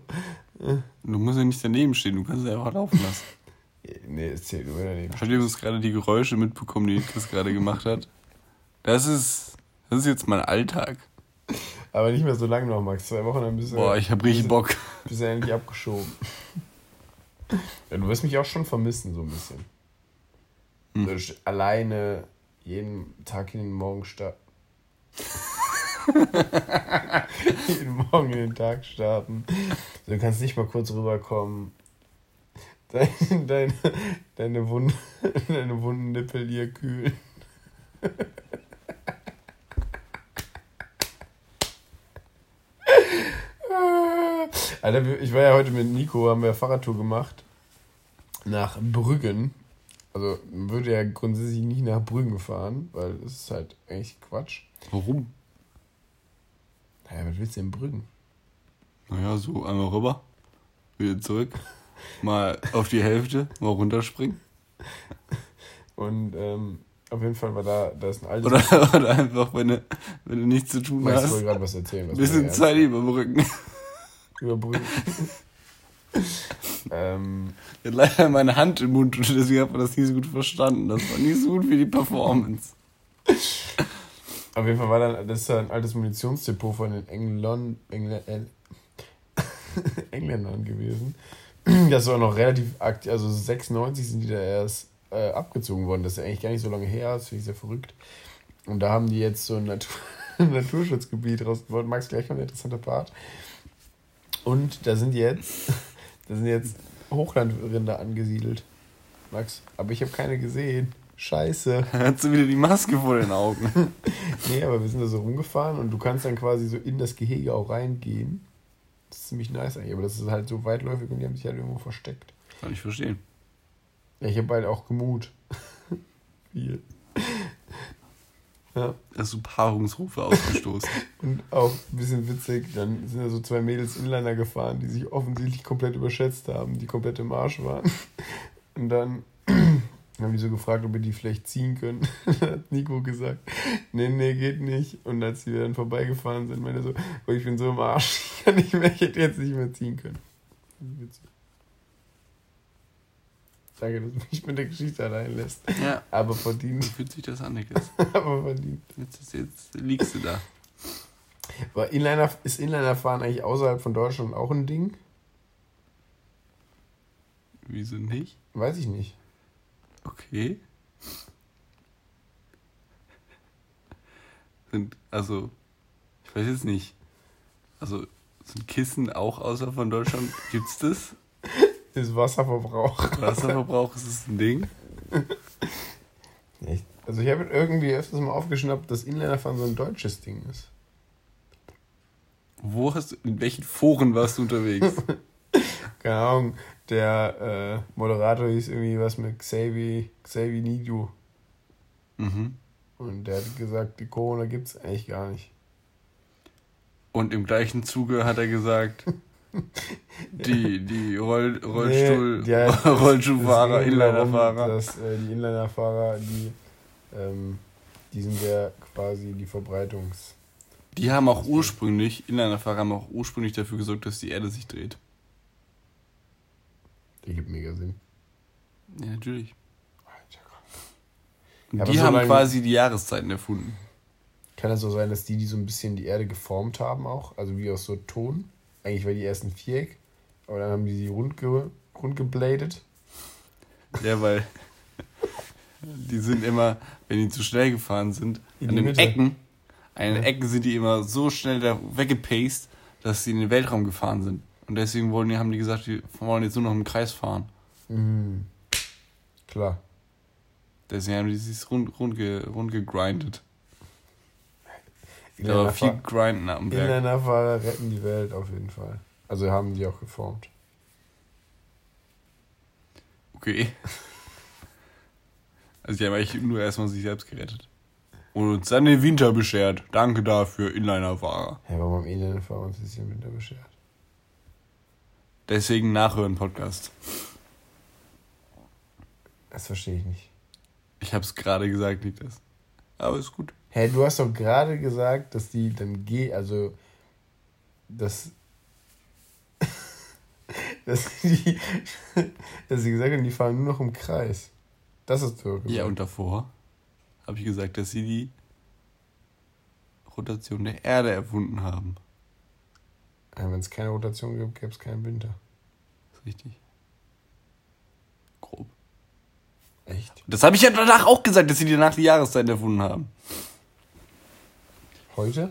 Du musst ja nicht daneben stehen, du kannst ja einfach laufen lassen. Nee, es zählt nur daneben. Habt ihr uns gerade die Geräusche mitbekommen, die Chris gerade gemacht hat? Das ist, das ist jetzt mein Alltag. Aber nicht mehr so lange noch, Max. Zwei Wochen, bist du. Boah, ich hab richtig Bock. Bist du endlich abgeschoben. Ja, du wirst mich auch schon vermissen, so ein bisschen. Hm. So, alleine jeden Tag in den Morgen starten. jeden Morgen in den Tag starten. Du kannst nicht mal kurz rüberkommen. Deine, deine, deine, Wund, deine wunden Nippel hier kühlen. Alter, ich war ja heute mit Nico, haben wir Fahrradtour gemacht. Nach Brüggen. Also man würde ja grundsätzlich nicht nach Brüggen fahren, weil das ist halt eigentlich Quatsch. Warum? Naja, was willst du in Brüggen? Naja, so einmal rüber, wieder zurück, mal auf die Hälfte, mal runterspringen. Und ähm, auf jeden Fall war da, da ist ein altes... Oder, oder einfach, wenn du, wenn du nichts zu tun ich hast, wollte gerade was erzählen. Was bisschen Zeit. Über Brüggen. ähm, Ich hatte leider meine Hand im Mund und deswegen hat man das nicht so gut verstanden. Das war nicht so gut wie die Performance. Auf jeden Fall war dann, das ist ja ein altes Munitionsdepot von den Englon, Engl äh, Engländern gewesen. Das war noch relativ aktiv, also 96 sind die da erst äh, abgezogen worden. Das ist ja eigentlich gar nicht so lange her, das finde ich sehr verrückt. Und da haben die jetzt so ein Natur Naturschutzgebiet rausgebaut. Max, gleich mal ein interessanter Part. Und da sind jetzt, da sind jetzt Hochlandrinder angesiedelt. Max, aber ich habe keine gesehen. Scheiße. Hat sie wieder die Maske vor den Augen. Nee, aber wir sind da so rumgefahren und du kannst dann quasi so in das Gehege auch reingehen. Das ist ziemlich nice eigentlich, aber das ist halt so weitläufig und die haben sich halt irgendwo versteckt. Kann ich verstehen. Ja, ich habe halt auch Gemut. Viel. Ja, Hast du Paarungsrufe ausgestoßen. und auch ein bisschen witzig, dann sind da so zwei Mädels Inliner gefahren, die sich offensichtlich komplett überschätzt haben, die komplett im Arsch waren. Und dann haben die so gefragt, ob wir die vielleicht ziehen können. Dann hat Nico gesagt, nee, nee, geht nicht. Und als die dann vorbeigefahren sind, meinte er so, oh, ich bin so im Arsch, ich kann nicht mehr, ich hätte jetzt nicht mehr ziehen können. Witzig. Danke, dass du mich mit der Geschichte allein lässt. Ja. Aber Wie verdient, fühlt sich das an, Niklas? aber verdient. Jetzt, ist, jetzt liegst du da. Aber Inliner, ist Inlinerfahren eigentlich außerhalb von Deutschland auch ein Ding? Wieso nicht? Weiß ich nicht. Okay. Sind, also, ich weiß jetzt nicht. Also, sind Kissen auch außer von Deutschland? Gibt's das? Ist Wasserverbrauch. Wasserverbrauch ist es ein Ding? Echt? Also ich habe irgendwie öfters mal aufgeschnappt, dass Inlinerfahren so ein deutsches Ding ist. Wo hast du, in welchen Foren warst du unterwegs? Keine Ahnung, der äh, Moderator hieß irgendwie was mit Xavi, Xavi Nidu. mhm. Und der hat gesagt, die Corona gibt es eigentlich gar nicht. Und im gleichen Zuge hat er gesagt, die, die Roll, Rollstuhl, Nee, ging darum, Inlinerfahrer. Dass äh, die Inlinerfahrer, die, ähm, die sind ja quasi die Verbreitungs... Die haben auch ursprünglich, Inlinerfahrer haben auch ursprünglich dafür gesorgt, dass die Erde sich dreht. Die gibt mega Sinn. Ja, natürlich. Und Ja, die so haben quasi die Jahreszeiten erfunden. Kann es so sein, dass die, die so ein bisschen die Erde geformt haben auch, also wie aus so Ton? Eigentlich war die erst ein Viereck, aber dann haben die sie rund, ge, rund gebladet. Ja, weil die sind immer, wenn die zu schnell gefahren sind, In an den Mitte. Ecken, an den Ja. Ecken sind die immer so schnell da weggepaced, dass sie in den Weltraum gefahren sind. Und deswegen wollen die, haben die gesagt, die wollen jetzt nur noch im Kreis fahren. Mhm. Klar. Deswegen haben die sich rund, rund, ge, rund gegrindet. Aber viel Grinden am Berg. Inlinerfahrer retten die Welt auf jeden Fall. Also haben die auch geformt. Okay. Also die haben eigentlich nur erstmal sich selbst gerettet. Und uns dann den Winter beschert. Danke dafür, Inlinerfahrer. Ja, warum haben Inlinerfahrer uns jetzt den Winter beschert? Deswegen nachhören Podcast. Das verstehe ich nicht. Ich habe es gerade gesagt, nicht das. Aber ist gut. Hä, hey, du hast doch gerade gesagt, dass die dann geh, also dass dass die dass sie gesagt haben, die fahren nur noch im Kreis. Das ist so. Ja, und davor habe ich gesagt, dass sie die Rotation der Erde erfunden haben. Ja, Wenn es keine Rotation gibt, gäbe es keinen Winter. Das ist richtig. Grob. Echt? Das habe ich ja danach auch gesagt, dass sie danach die Jahreszeit erfunden haben. Heute?